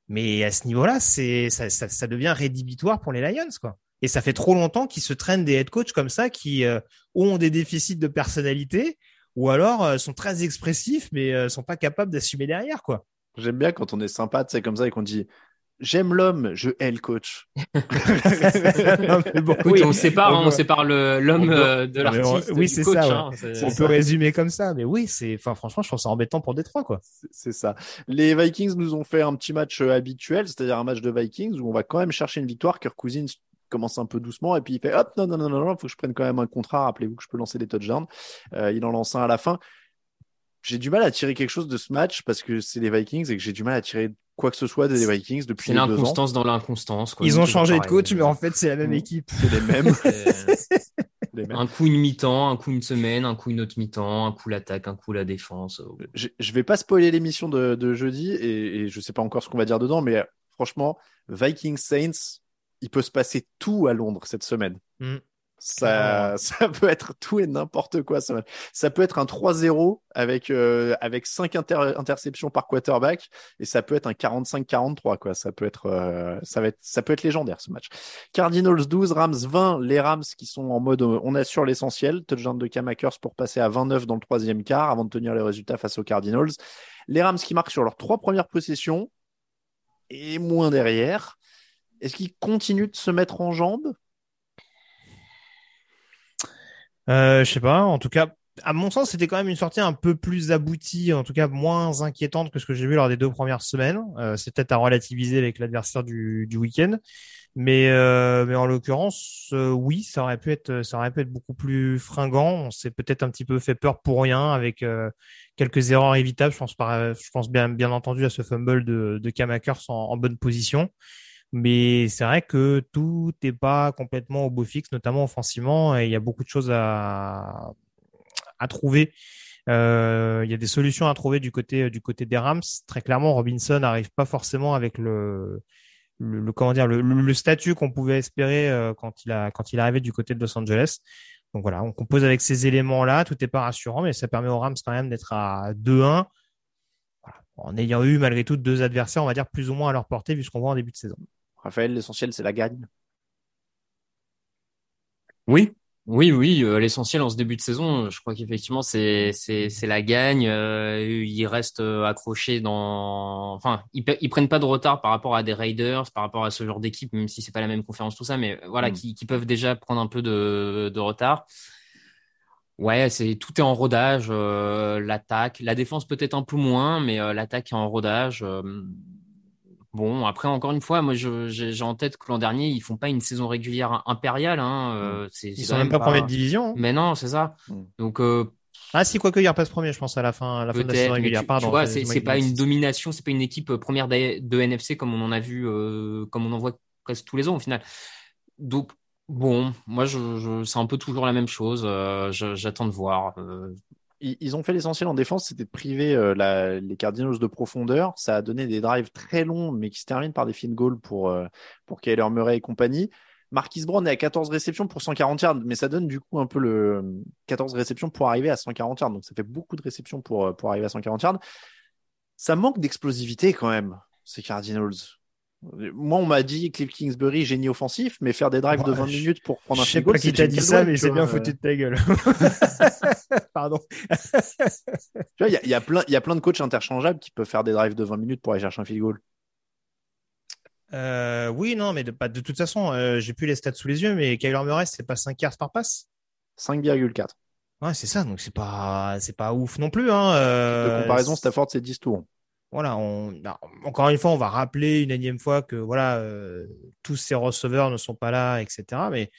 Mais à ce niveau-là, c'est, ça, ça, ça devient rédhibitoire pour les Lions, quoi. Et ça fait trop longtemps qu'ils se traînent des head coachs comme ça qui euh, ont des déficits de personnalité ou alors euh, sont très expressifs mais euh, sont pas capables d'assumer derrière quoi. J'aime bien quand on est sympa, tu sais, comme ça et qu'on dit J'aime l'homme, je hais le coach. Non, mais bon, Oui, on sépare, peut- on sépare le- l'homme on euh, de on- l'artiste. Oui, c'est ça. hein, On peut résumer comme ça, mais oui, c'est. Enfin, franchement, je trouve ça embêtant pour Détroit, quoi. C'est- ça. Les Vikings nous ont fait un petit match habituel, c'est-à-dire un match de Vikings où on va quand même chercher une victoire. Kirk Cousins commence un peu doucement et puis il fait hop, non, non, non, non, non, faut que je prenne quand même un contrat. Rappelez-vous que je peux lancer des touchdowns. Euh, il en lance un à la fin. J'ai du mal à tirer quelque chose de ce match parce que c'est les Vikings et que j'ai du mal à tirer quoi que ce soit des Vikings depuis C'est les deux ans. l'inconstance dans l'inconstance. quoi. Ils ont changé de coach, mais en fait, c'est la même Mm. équipe. C'est les mêmes. Un coup une mi-temps, un coup une semaine, un coup une autre mi-temps, un coup l'attaque, un coup la défense. Je, je vais pas spoiler l'émission de, de jeudi et, et je sais pas encore ce qu'on va dire dedans, mais euh, franchement, Vikings Saints, il peut se passer tout à Londres cette semaine. Mm. Ça, ça peut être tout et n'importe quoi. Ça, ça peut être un 3-0 avec, euh, avec 5 inter- interceptions par quarterback et ça peut être un 45-43. Quoi. Ça, peut être, euh, ça, va être, ça peut être légendaire ce match. Cardinals 12, Rams 20. Les Rams qui sont en mode euh, on assure l'essentiel. Touchdown de Cam Akers pour passer à 29 dans le troisième quart avant de tenir les résultats face aux Cardinals. Les Rams qui marquent sur leurs trois premières possessions et moins derrière. Est-ce qu'ils continuent de se mettre en jambes? Euh, je sais pas. En tout cas, à mon sens, c'était quand même une sortie un peu plus aboutie, en tout cas moins inquiétante que ce que j'ai vu lors des deux premières semaines. Euh, c'est peut-être à relativiser avec l'adversaire du, du week-end, mais euh, mais en l'occurrence, euh, oui, ça aurait pu être ça aurait pu être beaucoup plus fringant. On s'est peut-être un petit peu fait peur pour rien avec quelques erreurs évitables. Je pense par, je pense bien bien entendu à ce fumble de de Cam Akers en, en bonne position. Mais c'est vrai que tout n'est pas complètement au beau fixe, notamment offensivement, et il y a beaucoup de choses à, trouver. Euh, il y a des solutions à trouver du côté du côté des Rams. Très clairement, Robinson n'arrive pas forcément avec le, le, comment dire le, le statut qu'on pouvait espérer euh, quand il a quand il arrivé du côté de Los Angeles. Donc voilà, on compose avec ces éléments-là. Tout n'est pas rassurant, mais ça permet aux Rams quand même d'être à 2-1. Voilà. En ayant eu malgré tout deux adversaires, on va dire plus ou moins à leur portée vu ce qu'on voit en début de saison. Raphaël, l'essentiel, c'est la gagne. Oui, oui, oui. euh, L'essentiel en ce début de saison, je crois qu'effectivement, c'est c'est c'est la gagne. Euh, ils restent euh, accrochés dans. Enfin, ils prennent pas de retard par rapport à des Raiders, par rapport à ce genre d'équipe, même si c'est pas la même conférence tout ça, mais voilà, Mm. qui qui peuvent déjà prendre un peu de de retard. Ouais, c'est tout est en rodage. euh, l'attaque, la défense peut-être un peu moins, mais euh, l'attaque est en rodage. euh, Bon, après, encore une fois, moi, j'ai en tête que l'an dernier, ils font pas une saison régulière impériale. Hein, euh, c'est- c'est Ils sont même pas premiers de division. hein. Mais non, c'est ça. Mm. Donc, euh, Ah si, quoique il repasse premier, je pense à la fin, à la fin de la saison régulière. tu, Pardon. tu vois, c'est- pas une domination, c'est pas une équipe euh, première de, de NFC comme on en a vu, euh, comme on en voit presque tous les ans au final. Donc, bon, moi, je, je, c'est un peu toujours la même chose. euh, J'attends de voir. Euh, Ils, ils ont fait l'essentiel en défense, c'était de priver euh, la- les Cardinals de profondeur. Ça a donné des drives très longs, mais qui se terminent par des field goals pour, euh, pour Kyler Murray et compagnie. Marquis Brown est à 14 réceptions pour 140 yards, mais ça donne du coup un peu le 14 réceptions pour arriver à 140 yards. Donc ça fait beaucoup de réceptions pour, euh, pour arriver à 140 yards. Ça manque d'explosivité quand même, ces Cardinals. Moi, on m'a dit Cliff Kingsbury, génie offensif, mais faire des drives de Ouais, 20 je- minutes pour prendre un Je sais field goal, pas qui t'a dit ça, mais c'est bien foutu de ta gueule. Pardon. Tu vois, il y a, il y a plein, il y a plein de coachs interchangeables qui peuvent faire des drives de 20 minutes pour aller chercher un field goal. Euh, oui, non, mais de, toute façon, euh, j'ai plus les stats sous les yeux, mais Kyler Murray, c'est pas 5 yards par passe? 5,4. Ouais, c'est ça, donc c'est pas, c'est pas ouf non plus, hein. euh, De comparaison, Stafford, c'est 10 tours. Voilà, bah, encore une fois, on va rappeler une énième fois que voilà, euh, tous ces receveurs ne sont pas là, etc. Mais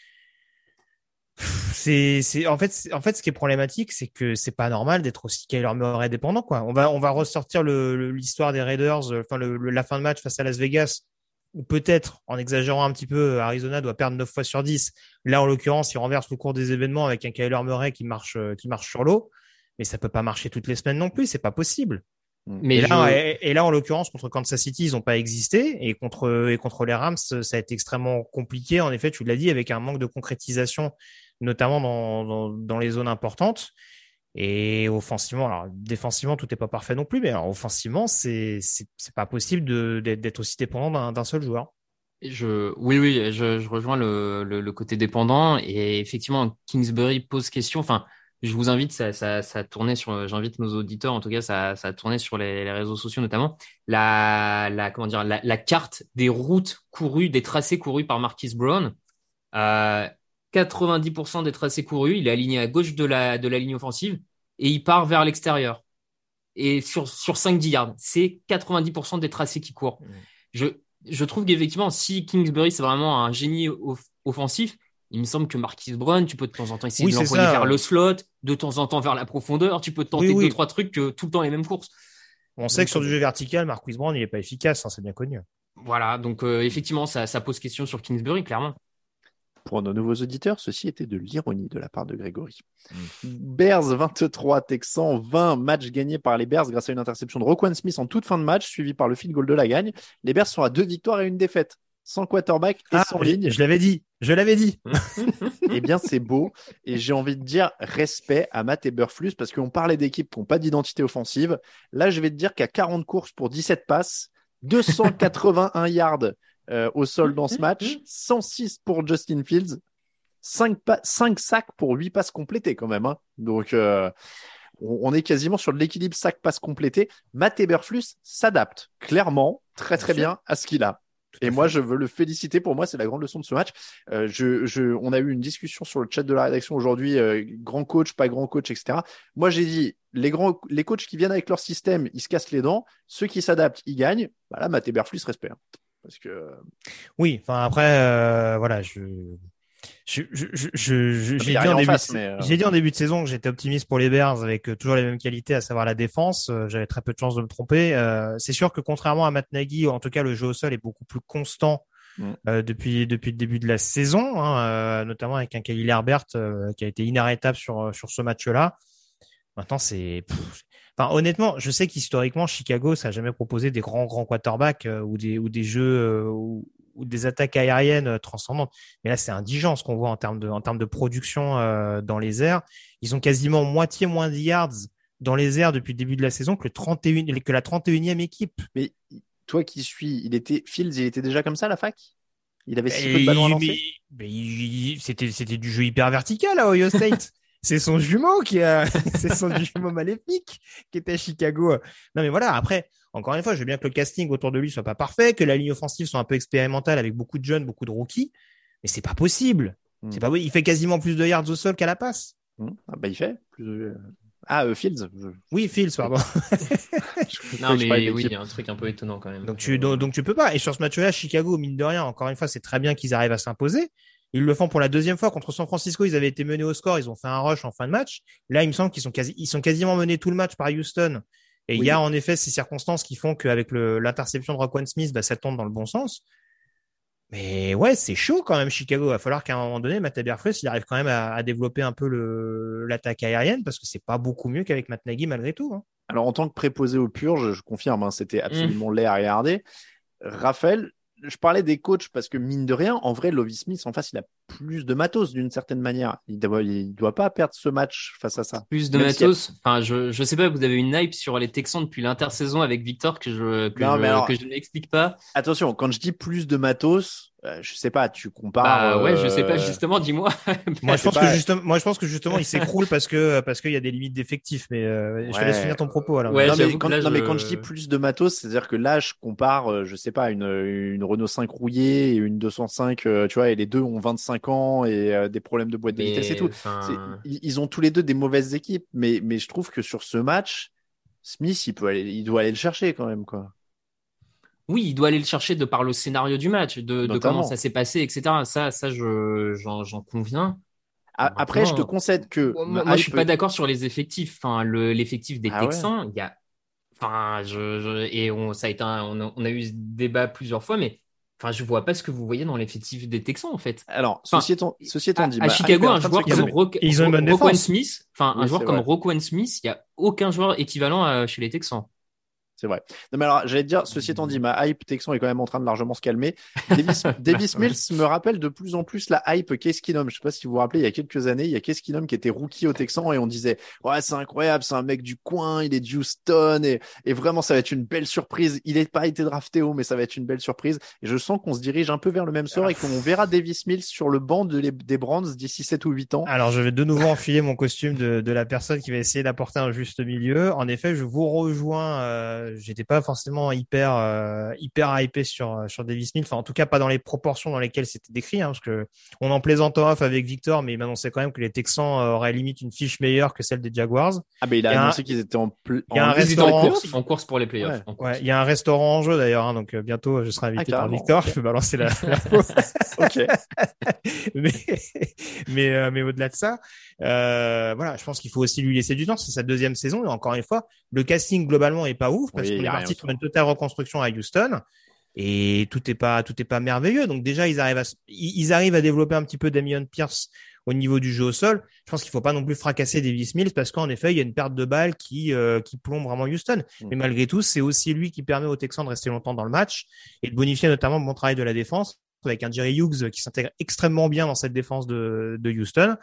c'est, en fait, ce qui est problématique, c'est que c'est pas normal d'être aussi Kyler Murray dépendant. On va, ressortir l'histoire des Raiders, euh, la fin de match face à Las Vegas, où peut-être, en exagérant un petit peu, Arizona doit perdre 9 fois sur 10. Là, en l'occurrence, il renverse le cours des événements avec un Kyler Murray qui marche, euh, sur l'eau. Mais ça peut pas marcher toutes les semaines non plus, c'est pas possible. Mais et, là, je- et, et là, en l'occurrence, contre Kansas City, ils n'ont pas existé. Et contre, et contre les Rams, ça a été extrêmement compliqué. En effet, tu l'as dit, avec un manque de concrétisation, notamment dans, dans, dans les zones importantes. Et offensivement, alors défensivement, tout n'est pas parfait non plus, mais alors, offensivement, c'est pas possible d'être aussi dépendant d'un d'un seul joueur. Je, oui, oui, je, je rejoins le, le, le côté dépendant et effectivement, Kingsbury pose question. Enfin, je vous invite, ça, ça, tourné sur, j'invite nos auditeurs, en tout cas, ça, ça a tourné sur les, les réseaux sociaux notamment. La, la, comment dire, la, la carte des routes courues, des tracés courus par Marquis Brown. Euh, 90% des tracés courus, il est aligné à gauche de la, de la ligne offensive et il part vers l'extérieur. Et sur, sur 5-10 yards, c'est 90% des tracés qui courent. Je, je trouve qu'effectivement, si Kingsbury, c'est vraiment un génie off- offensif, il me semble que Marquis Brown, tu peux de temps en temps essayer Oui, de l'envoyer vers le slot, de temps en temps vers la profondeur, tu peux tenter Oui, oui. deux, trois trucs, que tout le temps les mêmes courses. On sait que sur du jeu vertical, Marquis Brown, il est pas efficace, hein, c'est bien connu. Voilà, donc euh, effectivement, ça, ça pose question sur Kingsbury, clairement. Pour nos nouveaux auditeurs, ceci était de l'ironie de la part de Grégory. Bears 23, Texans 20, match gagné par les Bears grâce à une interception de Roquan Smith en toute fin de match, suivi par le field goal de la gagne. Les Bears sont à deux victoires et une défaite, sans quarterback et Ah, sans ligne. je l'avais dit. Je l'avais dit. eh bien, c'est beau. Et j'ai envie de dire respect à Matt Eberflus parce qu'on parlait d'équipes qui n'ont pas d'identité offensive. Là, je vais te dire qu'à 40 courses pour 17 passes, 281 yards euh, au sol dans ce match, 106 pour Justin Fields, 5, 5 sacs pour 8 passes complétées quand même. Hein. Donc, euh, on, est quasiment sur l'équilibre sac-passe complété. Matt Eberflus s'adapte clairement très très bien à ce qu'il a. Et moi, je veux le féliciter. Pour moi, c'est la grande leçon de ce match. Euh, je, je, on a eu une discussion sur le chat de la rédaction aujourd'hui, euh, grand coach, pas grand coach, etc. Moi, j'ai dit, les grands, les coachs qui viennent avec leur système, ils se cassent les dents. Ceux qui s'adaptent, ils gagnent. Bah là, Matt Eberflus respect. Hein. Parce que. Oui. Enfin après, euh, voilà, je j'ai dit, en début, euh, dit en début de saison que j'étais optimiste pour les Bears avec euh, toujours les mêmes qualités, à savoir la défense. Euh, j'avais très peu de chances de me tromper. c'est sûr que contrairement à Matt Nagy, en tout cas le jeu au sol est beaucoup plus constant mm. depuis depuis le début de la saison, hein, notamment avec un Khalil Herbert qui a été inarrêtable sur sur ce match-là. Maintenant, c'est Enfin, honnêtement, je sais qu'historiquement, Chicago, ça n'a jamais proposé des grands, grands quarterbacks ou des, ou des jeux ou, ou des attaques aériennes euh, transcendantes. Mais là, c'est indigent ce qu'on voit en termes de, en termes de production euh, dans les airs. Ils ont quasiment moitié moins de yards dans les airs depuis le début de la saison que, le 31, que la 31e équipe. Mais toi qui suis, il était, Fields, il était déjà comme ça à la fac? Il avait si peu de ballons à lancer? C'était, c'était du jeu hyper vertical à Ohio State. c'est son jumeau qui a, c'est son jumeau maléfique qui était à Chicago. Non mais voilà, après, encore une fois, je veux bien que le casting autour de lui soit pas parfait, que la ligne offensive soit un peu expérimentale avec beaucoup de jeunes, beaucoup de rookies, mais c'est pas possible. Hmm. C'est pas Il fait quasiment plus de yards au sol qu'à la passe. Hmm. Ah bah il fait plus Ah, euh, Fields. Oui, Fields, pardon. non, mais oui, il y a un truc un peu étonnant quand même. Donc tu, donc, tu peux pas. Et sur ce match-là, Chicago, mine de rien, encore une fois, c'est très bien qu'ils arrivent à s'imposer. Ils le font pour la deuxième fois contre San Francisco. Ils avaient été menés au score. Ils ont fait un rush en fin de match. Là, il me semble qu'ils sont quasi, ils sont quasiment menés tout le match par Houston. Et il y a en effet ces circonstances qui font qu'avec l'interception de Roquan Smith, bah, ça tombe dans le bon sens. Mais ouais, c'est chaud quand même Chicago. Il va falloir qu'à un moment donné, Matt Eberflus, il arrive quand même à, développer un peu l'attaque aérienne parce que c'est pas beaucoup mieux qu'avec Matt Nagy malgré tout. Hein. Alors en tant que préposé aux purges, je confirme, hein, c'était absolument mmh. laid à regarder. Raphaël, je parlais des coachs parce que mine de rien, en vrai, Lovie Smith en face, il a plus de matos d'une certaine manière. Il doit, il doit pas perdre ce match face à ça. Plus de matos. Enfin, je, je sais pas, vous avez une hype sur les Texans depuis l'intersaison avec Victor que je, que je, que je n'explique pas. Attention, quand je dis plus de matos, euh, je sais pas, tu compares. Bah, ouais, je sais pas, euh, justement, dis-moi. moi, je pense que justement, moi, je pense que justement, il s'écroule parce que, parce qu'il y a des limites d'effectifs, mais euh, je te laisse finir ton propos, alors. Ouais, non, mais quand, non, mais quand je dis plus de matos, c'est-à-dire que là, je compare, je sais pas, une, une Renault 5 rouillée et une 205, tu vois, et les deux ont 25 ans et des problèmes de boîte de vitesse et tout. Ils ont tous les deux des mauvaises équipes, mais, mais je trouve que sur ce match, Smith, il peut aller, il doit aller le chercher quand même, quoi. Oui, il doit aller le chercher de par le scénario du match, de, comment ça s'est passé, etc. Ça, ça, je, j'en, conviens. Après, je te concède que. Moi, je suis pas d'accord sur les effectifs. Enfin, le, l'effectif des ah Texans, il y a. Enfin, je, et on, ça a été on, a, eu ce débat plusieurs fois, mais Enfin, je vois pas ce que vous voyez dans l'effectif des Texans, en fait. Alors, ceci étant, ceci étant dit, à, Chicago, un joueur comme Roquan Smith, enfin, un joueur comme Roquan Smith, il y a aucun joueur équivalent chez les Texans. C'est vrai. Non, mais alors, j'allais te dire, ceci étant dit, ma hype Texan est quand même en train de largement se calmer. Davis, Davis Mills me rappelle de plus en plus la hype Case Keenum. Je sais pas si vous vous rappelez, il y a quelques années, il y a Case Keenum qui était rookie au Texan et on disait, ouais, c'est incroyable, c'est un mec du coin, il est de Houston et, et vraiment, ça va être une belle surprise. Il n'est pas été drafté haut, mais ça va être une belle surprise. Et je sens qu'on se dirige un peu vers le même sort et qu'on verra Davis Mills sur le banc de des Brands d'ici 7 ou 8 ans. Alors, je vais de nouveau enfiler mon costume de, de la personne qui va essayer d'apporter un juste milieu. En effet, je vous rejoins, euh, j'étais pas forcément hyper euh, hyper hypé sur euh, sur Davis Mills. Enfin, en tout cas, pas dans les proportions dans lesquelles c'était décrit, hein, parce que on en plaisante off avec Victor, mais il m'annonçait quand même que les Texans euh, auraient limite une fiche meilleure que celle des Jaguars. Ah, mais il a, annoncé qu'ils étaient en, il y a un restaurant en course, pour les playoffs. Ouais. il y a un restaurant en jeu d'ailleurs, hein, donc bientôt je serai invité ah, par Victor. Je peux balancer la. ok. mais mais, mais au-delà de ça, euh, voilà, je pense qu'il faut aussi lui laisser du temps. C'est sa deuxième saison et encore une fois, le casting globalement est pas ouf parce qu'on est parti pour une totale reconstruction à Houston et tout est pas tout est pas merveilleux. Donc déjà ils arrivent à ils arrivent à développer un petit peu Damien Pierce au niveau du jeu au sol. Je pense qu'il faut pas non plus fracasser Davis Mills parce qu'en effet il y a une perte de balles qui euh, qui plombe vraiment Houston. Mm. Mais malgré tout c'est aussi lui qui permet aux Texans de rester longtemps dans le match et de bonifier notamment le bon travail de la défense avec un Jerry Hughes qui s'intègre extrêmement bien dans cette défense de, de Houston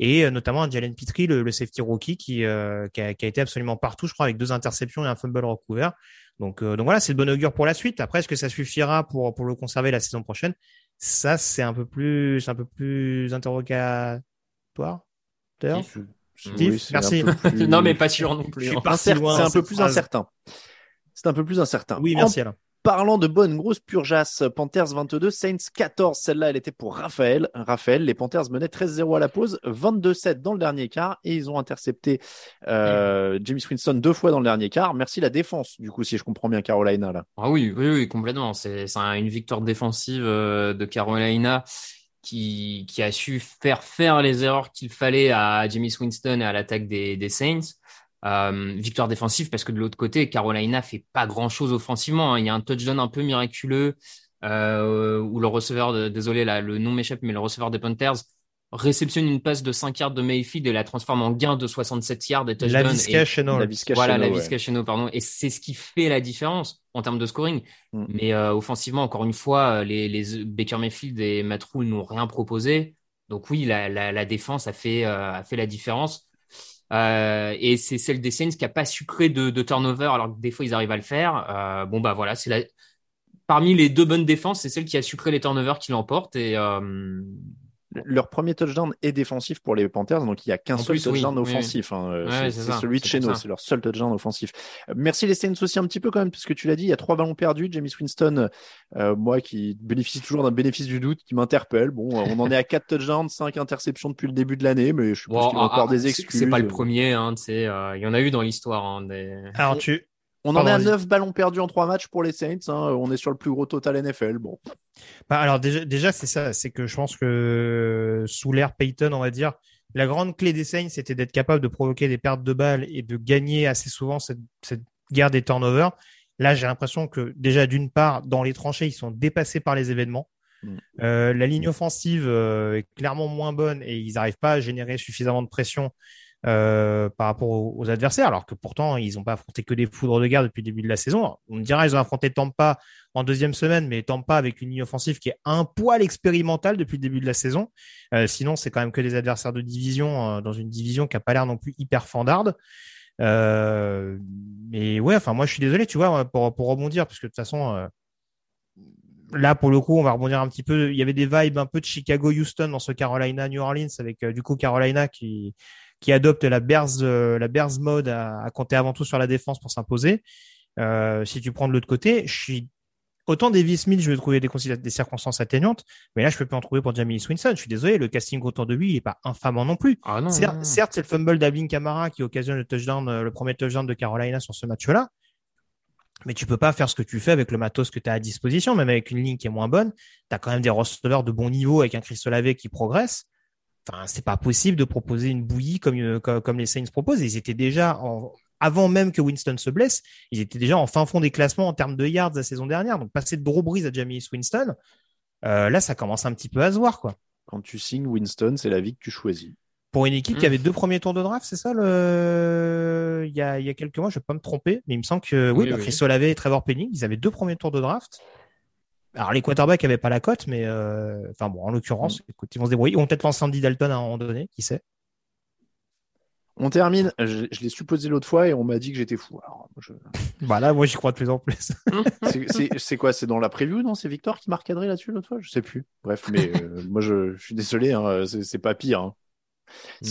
et euh, notamment un Jalen Petrie, le, le safety rookie qui, euh, qui, a, qui, a, été absolument partout, je crois, avec deux interceptions et un fumble recouvert. Donc, euh, donc voilà, c'est de bon augure pour la suite. Après, est-ce que ça suffira pour, pour le conserver la saison prochaine? Ça, c'est un peu plus, un peu plus interrogatoire. Steve, Steve merci. Plus... non, mais pas sûr non plus. C'est un peu plus incertain. C'est un peu plus incertain. Oui, merci en... Alain. Parlant de bonnes grosses purgeasses, Panthers 22, Saints 14. Celle-là, elle était pour Raphaël. Raphaël, les Panthers menaient 13-0 à la pause, 22-7 dans le dernier quart et ils ont intercepté euh, James Winston deux fois dans le dernier quart. Merci la défense, du coup, si je comprends bien Carolina là. Ah oui, oui, oui, complètement. C'est une victoire défensive euh, de Carolina qui, qui a su faire faire les erreurs qu'il fallait à James Winston et à l'attaque des, des Saints. Euh, victoire défensive parce que de l'autre côté, Carolina fait pas grand chose offensivement. Hein. Il y a un touchdown un peu miraculeux euh, où le receveur, de, désolé là, le nom m'échappe, mais le receveur des Panthers réceptionne une passe de 5 yards de Mayfield et la transforme en gain de 67 yards et touchdown. La Vizca La voilà, la ouais. Chenot, pardon. Et c'est ce qui fait la différence en termes de scoring. Mm. Mais euh, offensivement, encore une fois, les, les Baker Mayfield et Matt Rule n'ont rien proposé. Donc oui, la, la, la défense a fait, euh, a fait la différence. Euh, et c'est celle des Saints qui a pas sucré de, de turnover alors que des fois ils arrivent à le faire. Euh, bon bah voilà, c'est la... parmi les deux bonnes défenses, c'est celle qui a sucré les turnovers qui l'emporte et euh... leur premier touchdown est défensif pour les Panthers, donc il n'y a qu'un seul plus, touchdown oui, oui, offensif. hein. Ouais, c'est celui de chez nous, c'est leur seul touchdown offensif. Euh, Merci les Saints aussi un petit peu quand même, puisque tu l'as dit, il y a trois ballons perdus. James Winston, euh, moi qui bénéficie toujours d'un bénéfice du doute, qui m'interpelle. Bon, euh, on en est à quatre touchdowns, cinq interceptions depuis le début de l'année, mais je suppose Bon, qu'il y a encore ah, des c'est- excuses. C'est pas le premier, hein, tu sais, euh, il y en a eu dans l'histoire. Hein, des... Alors tu, On en est à Pardon, vas-y. neuf ballons perdus en trois matchs pour les Saints. hein. On est sur le plus gros total NFL. Bon, Bah, alors déjà, déjà c'est ça, c'est que je pense que sous l'ère Payton, on va dire, la grande clé des Saints, c'était d'être capable de provoquer des pertes de balles et de gagner assez souvent cette, cette guerre des turnovers. Là, j'ai l'impression que déjà d'une part, dans les tranchées, ils sont dépassés par les événements. Mm. Euh, la ligne offensive euh, est clairement moins bonne et ils n'arrivent pas à générer suffisamment de pression euh, par rapport aux, adversaires, alors que pourtant ils n'ont pas affronté que des foudres de guerre depuis le début de la saison. On dira ils ont affronté Tampa en deuxième semaine, mais Tampa avec une ligne offensive qui est un poil expérimentale depuis le début de la saison. Euh, sinon, c'est quand même que des adversaires de division euh, dans une division qui a pas l'air non plus hyper fandarde. Euh, mais ouais, enfin moi je suis désolé, tu vois, pour, pour rebondir, parce que de toute façon, euh, là pour le coup, on va rebondir un petit peu. Il y avait des vibes un peu de Chicago-Houston dans ce Carolina-New Orleans, avec du coup Carolina qui qui adopte la Bears euh, la mode à, à compter avant tout sur la défense pour s'imposer. Euh, si tu prends de l'autre côté, je suis autant Davis Smith, je vais trouver des, circonstances atténuantes, mais là je peux pas en trouver pour Jamie Swinson. Je suis désolé, le casting autour de lui, il est pas infamant non plus. Ah non, Cer- non, non. Certes, c'est le fumble d'Avin Kamara qui occasionne le touchdown, euh, le premier touchdown de Carolina sur ce match-là. Mais tu peux pas faire ce que tu fais avec le matos que tu as à disposition, même avec une ligne qui est moins bonne. Tu as quand même des receveurs de bon niveau avec un Chris Olave qui progresse. Enfin, c'est pas possible de proposer une bouillie comme, euh, comme, comme les Saints proposent. Ils étaient déjà en, avant même que Winston se blesse, ils étaient déjà en fin fond des classements en termes de yards la saison dernière. Donc, passer de Drew Brees à Jamie Winston, euh, là, ça commence un petit peu à se voir, quoi. quand tu signes Winston, c'est la vie que tu choisis. Pour une équipe qui avait deux premiers tours de draft, c'est ça le il y a, il y a quelques mois, je vais pas me tromper, mais il me semble que oui, Oui, bah, oui. Chris Olave et Trevor Penning, ils avaient deux premiers tours de draft. Alors les quarterbacks avaient pas la cote, mais euh... enfin bon, en l'occurrence, écoute, ils vont se débrouiller. Ils vont peut-être lancer Andy Dalton à un moment donné, qui sait. On termine. Je, je l'ai supposé l'autre fois et on m'a dit que j'étais fou. Alors, je- Voilà, moi j'y crois de plus en plus. c'est- quoi? C'est dans la preview, non? C'est Victor qui m'a recadré là-dessus l'autre fois? Je sais plus. Bref, mais euh, moi je, je suis désolé, hein, c'est c'est pas pire. hein.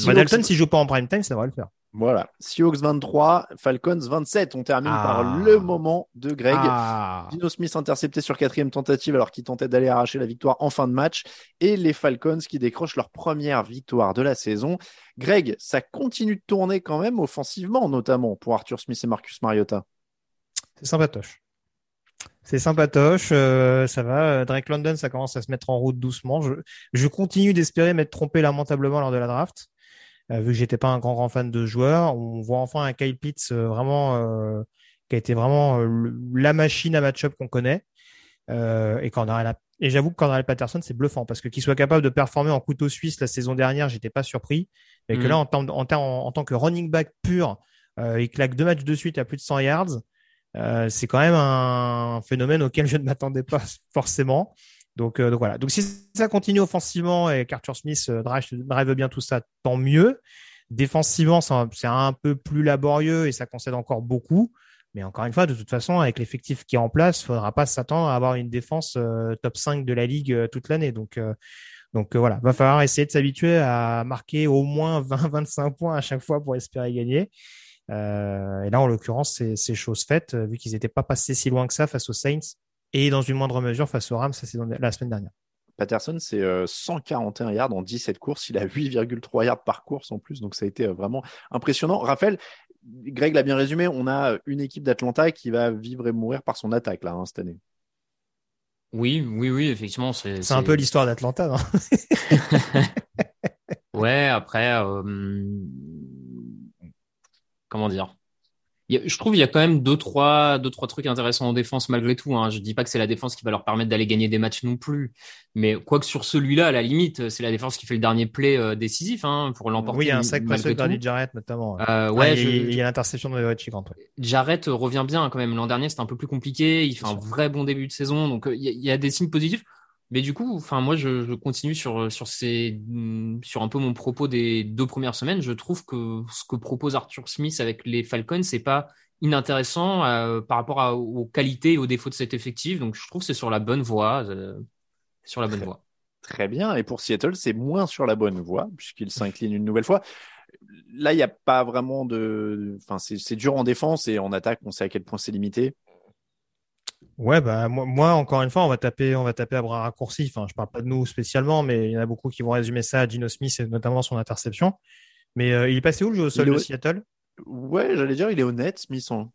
Bah, Dalton, s'il joue pas en prime time, ça devrait le faire. Voilà. Seahawks 23, Falcons 27. On termine Ah. par le moment de Greg. Ah. Dino Smith intercepté sur quatrième tentative alors qu'il tentait d'aller arracher la victoire en fin de match. Et les Falcons qui décrochent leur première victoire de la saison. Greg, ça continue de tourner quand même offensivement, notamment pour Arthur Smith et Marcus Mariota. C'est sympatoche. C'est sympatoche, euh, ça va. Drake London, ça commence à se mettre en route doucement. Je, je continue d'espérer m'être trompé lamentablement lors de la draft, euh, vu que j'étais pas un grand grand fan de joueur. On voit enfin un Kyle Pitts euh, vraiment euh, qui a été vraiment la machine à match-up qu'on connaît. Euh, et et j'avoue que Cordarrelle Patterson, c'est bluffant parce que qu'il soit capable de performer en couteau suisse la saison dernière, j'étais pas surpris. Mais que Mhm. là, en, tant- en, en tant que running back pur, euh, il claque deux matchs de suite à plus de 100 yards. Euh, c'est quand même un phénomène auquel je ne m'attendais pas forcément. Donc, donc voilà. Donc si ça continue offensivement et qu'Arthur Smith drive, drive bien tout ça, tant mieux. Défensivement, c'est un peu plus laborieux et ça concède encore beaucoup. Mais encore une fois, de toute façon, avec l'effectif qui est en place, il faudra pas s'attendre à avoir une défense euh, top 5 de la ligue euh, toute l'année. Donc, euh, donc voilà, va falloir essayer de s'habituer à marquer au moins 20-25 points à chaque fois pour espérer gagner. Et là, en l'occurrence, c'est chose faite, vu qu'ils n'étaient pas passés si loin que ça face aux Saints et dans une moindre mesure face aux Rams la semaine dernière. Patterson, c'est 141 yards en 17 courses. Il a 8,3 yards par course en plus. Donc, ça a été vraiment impressionnant. Raphaël, Greg l'a bien résumé, on a une équipe d'Atlanta qui va vivre et mourir par son attaque là, hein, cette année. Oui, oui, oui, effectivement. C'est un peu l'histoire d'Atlanta, Ouais, après, euh, comment dire? Je trouve qu'il y a quand même deux trois, deux, trois trucs intéressants en défense malgré tout. Hein. Je dis pas que c'est la défense qui va leur permettre d'aller gagner des matchs non plus. Mais quoi que sur celui-là, à la limite, c'est la défense qui fait le dernier play euh, décisif hein, pour l'emporter. Oui, il y a un sac passé de Jarrett notamment. Euh, ouais, il y a l'interception de Grant. Jarrett revient bien quand même. L'an dernier, c'était un peu plus compliqué. Il fait un vrai bon début de saison. Donc euh, il y, a des signes positifs. Mais du coup, enfin moi, je, je, continue sur sur ces sur un peu mon propos des deux premières semaines. Je trouve que ce que propose Arthur Smith avec les Falcons, c'est pas inintéressant euh, par rapport à, aux qualités et aux défauts de cet effectif. Donc je trouve que c'est sur la bonne voie, euh, sur la bonne très, voie. Très bien. Et pour Seattle, c'est moins sur la bonne voie puisqu'il s'incline une nouvelle fois. Là, il n'y a pas vraiment de. Enfin, c'est dur en défense et en attaque, on sait à quel point c'est limité. Ouais, bah moi, encore une fois, on va taper, on va taper à bras raccourcis. Enfin, je parle pas de nous spécialement, mais il y en a beaucoup qui vont résumer ça à Gino Smith et notamment son interception. Mais euh, il est passé où le jeu au sol de Seattle? Ouais, j'allais dire, il est honnête, Smith. Hein,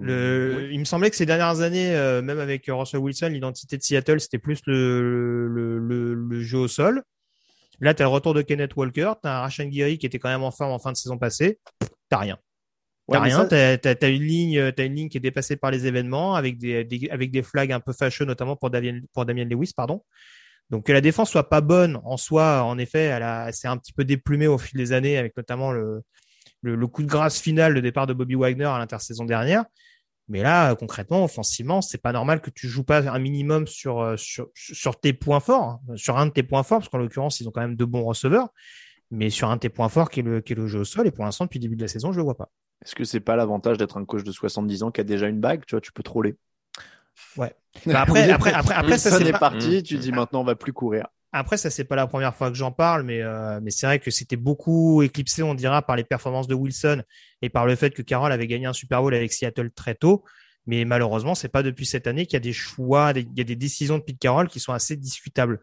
le... Il me semblait que ces dernières années, euh, même avec Russell Wilson, l'identité de Seattle, c'était plus le, le, le, jeu au sol. Là, tu as le retour de Kenneth Walker, tu as un Rashan Gary qui était quand même en forme en fin de saison passée. T'as rien. T'as rien, t'as as, une ligne, as une ligne qui est dépassée par les événements avec des, avec des flags un peu fâcheux, notamment pour Damien, pour Damien Lewis, pardon. Donc que la défense soit pas bonne en soi, en effet, elle a, c'est un petit peu déplumé au fil des années avec notamment le, le, coup de grâce final, le départ de Bobby Wagner à l'intersaison dernière. Mais là, concrètement, offensivement, c'est pas normal que tu joues pas un minimum sur, euh, sur, sur tes points forts, hein. sur un de tes points forts, parce qu'en l'occurrence, ils ont quand même deux bons receveurs, mais sur un de tes points forts qui est le, qui est le jeu au sol. Et pour l'instant, depuis le début de la saison, je le vois pas. Est-ce que c'est pas l'avantage d'être un coach de 70 ans qui a déjà une bague Tu vois, tu peux troller? Ouais. Bah, après, après, après, après, ça, c'est parti. Tu dis maintenant, on va plus courir. Après, ça c'est pas la première fois que j'en parle, mais euh, mais c'est vrai que c'était beaucoup éclipsé, on dira, par les performances de Wilson et par le fait que Carroll avait gagné un Super Bowl avec Seattle très tôt. Mais malheureusement, c'est pas depuis cette année qu'il y a des choix, il y a des décisions de Pete Carroll qui sont assez discutables.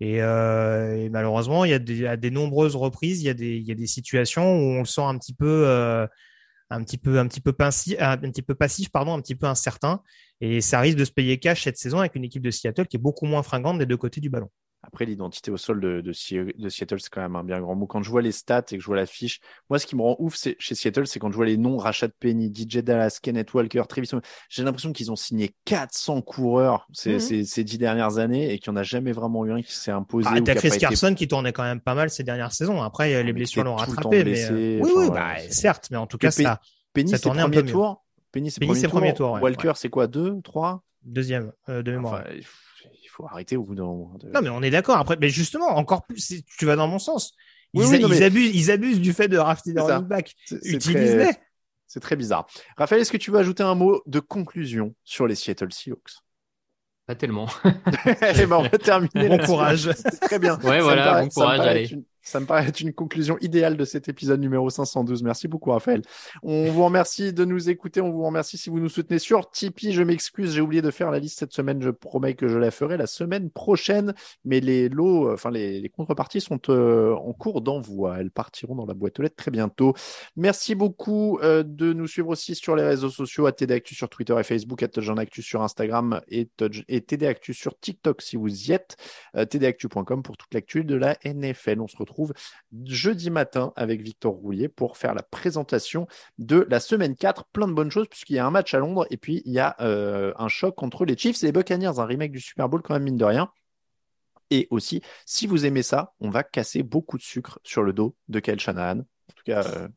Et, euh, malheureusement, il y a des, à des nombreuses reprises, il y a des il y a des situations où on le sent un petit peu euh, un petit peu un petit peu passif, pardon, un petit peu incertain. Et ça risque de se payer cash cette saison avec une équipe de Seattle qui est beaucoup moins fringante des deux côtés du ballon. Après, l'identité au sol de, de, Seattle, c'est quand même un bien grand mot. Quand je vois les stats et que je vois la fiche, moi, ce qui me rend ouf chez Seattle, c'est quand je vois les noms Rashad Penny, DJ Dallas, Kenneth Walker, Travis. J'ai l'impression qu'ils ont signé 400 coureurs ces, mhm. ces, dix dernières années et qu'il n'y en a jamais vraiment eu un qui s'est imposé. Ah, T'as Chris Carson qui tournait quand même pas mal ces dernières saisons. Après, ah, les blessures l'ont rattrapé. Mais... Euh, oui, oui, bah, certes, mais en tout cas, ça, Penny, ça tournait un peu tour. Penny, c'est premier, premier tour. Walker, c'est quoi Deux, trois? Deuxième euh, de mémoire faut arrêter au bout d'un moment. Non, mais on est d'accord. Après, mais justement, encore plus, tu vas dans mon sens. Ils, abusent, ils abusent du fait de rafter des running back. Utilise-les. C'est très bizarre. Raphaël, est-ce que tu veux ajouter un mot de conclusion sur les Seattle Seahawks? Pas tellement. Eh ben, on va terminer. Bon courage. Très bien. Ouais, voilà, bon courage, allez. Ça me paraît être une conclusion idéale de cet épisode numéro 512. Merci beaucoup, Raphaël. On vous remercie de nous écouter. On vous remercie si vous nous soutenez sur Tipeee. Je m'excuse, j'ai oublié de faire la liste cette semaine. Je promets que je la ferai la semaine prochaine. Mais les lots, euh, enfin, les, contreparties sont euh, en cours d'envoi. Elles partiront dans la boîte aux lettres très bientôt. Merci beaucoup euh, de nous suivre aussi sur les réseaux sociaux, à TD Actu sur Twitter et Facebook, à Actu sur Instagram et, Actu sur TikTok si vous y êtes. tdactu.com pour toute l'actu de la NFL. On se retrouve retrouve jeudi matin avec Victor Roulier pour faire la présentation de la semaine 4. Plein de bonnes choses puisqu'il y a un match à Londres et puis il y a euh, un choc entre les Chiefs et les Buccaneers, un remake du Super Bowl quand même mine de rien. Et aussi, si vous aimez ça, on va casser beaucoup de sucre sur le dos de Kyle Shanahan. En tout cas, euh,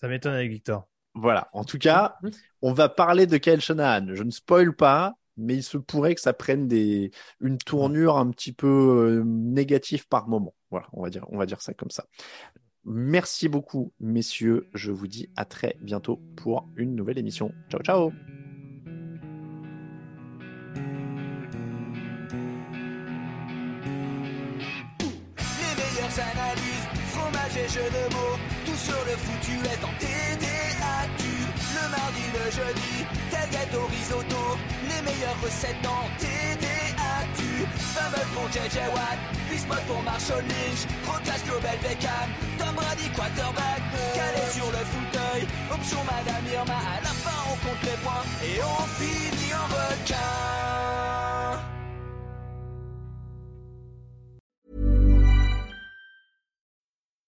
ça m'étonne avec Victor. Voilà. En tout cas, on va parler de Kyle Shanahan. Je ne spoil pas, mais il se pourrait que ça prenne des une tournure un petit peu euh, négative par moment. Voilà, on va dire, on va dire ça comme ça. Merci beaucoup, messieurs. Je vous dis à très bientôt pour une nouvelle émission. Ciao, ciao. Les meilleures analyses, fromage et jeux de mots, tout sur le foutu est en. Le jeudi, tel gâteau risotto, les meilleures recettes dans TDAQ. Fumble pour JJ Watt, Bismuth pour Marshall Lynch, Procast Global Beckham, Tom Brady quarterback, calé sur le fauteuil, option Madame Irma, à la fin on compte les points et on finit en requin.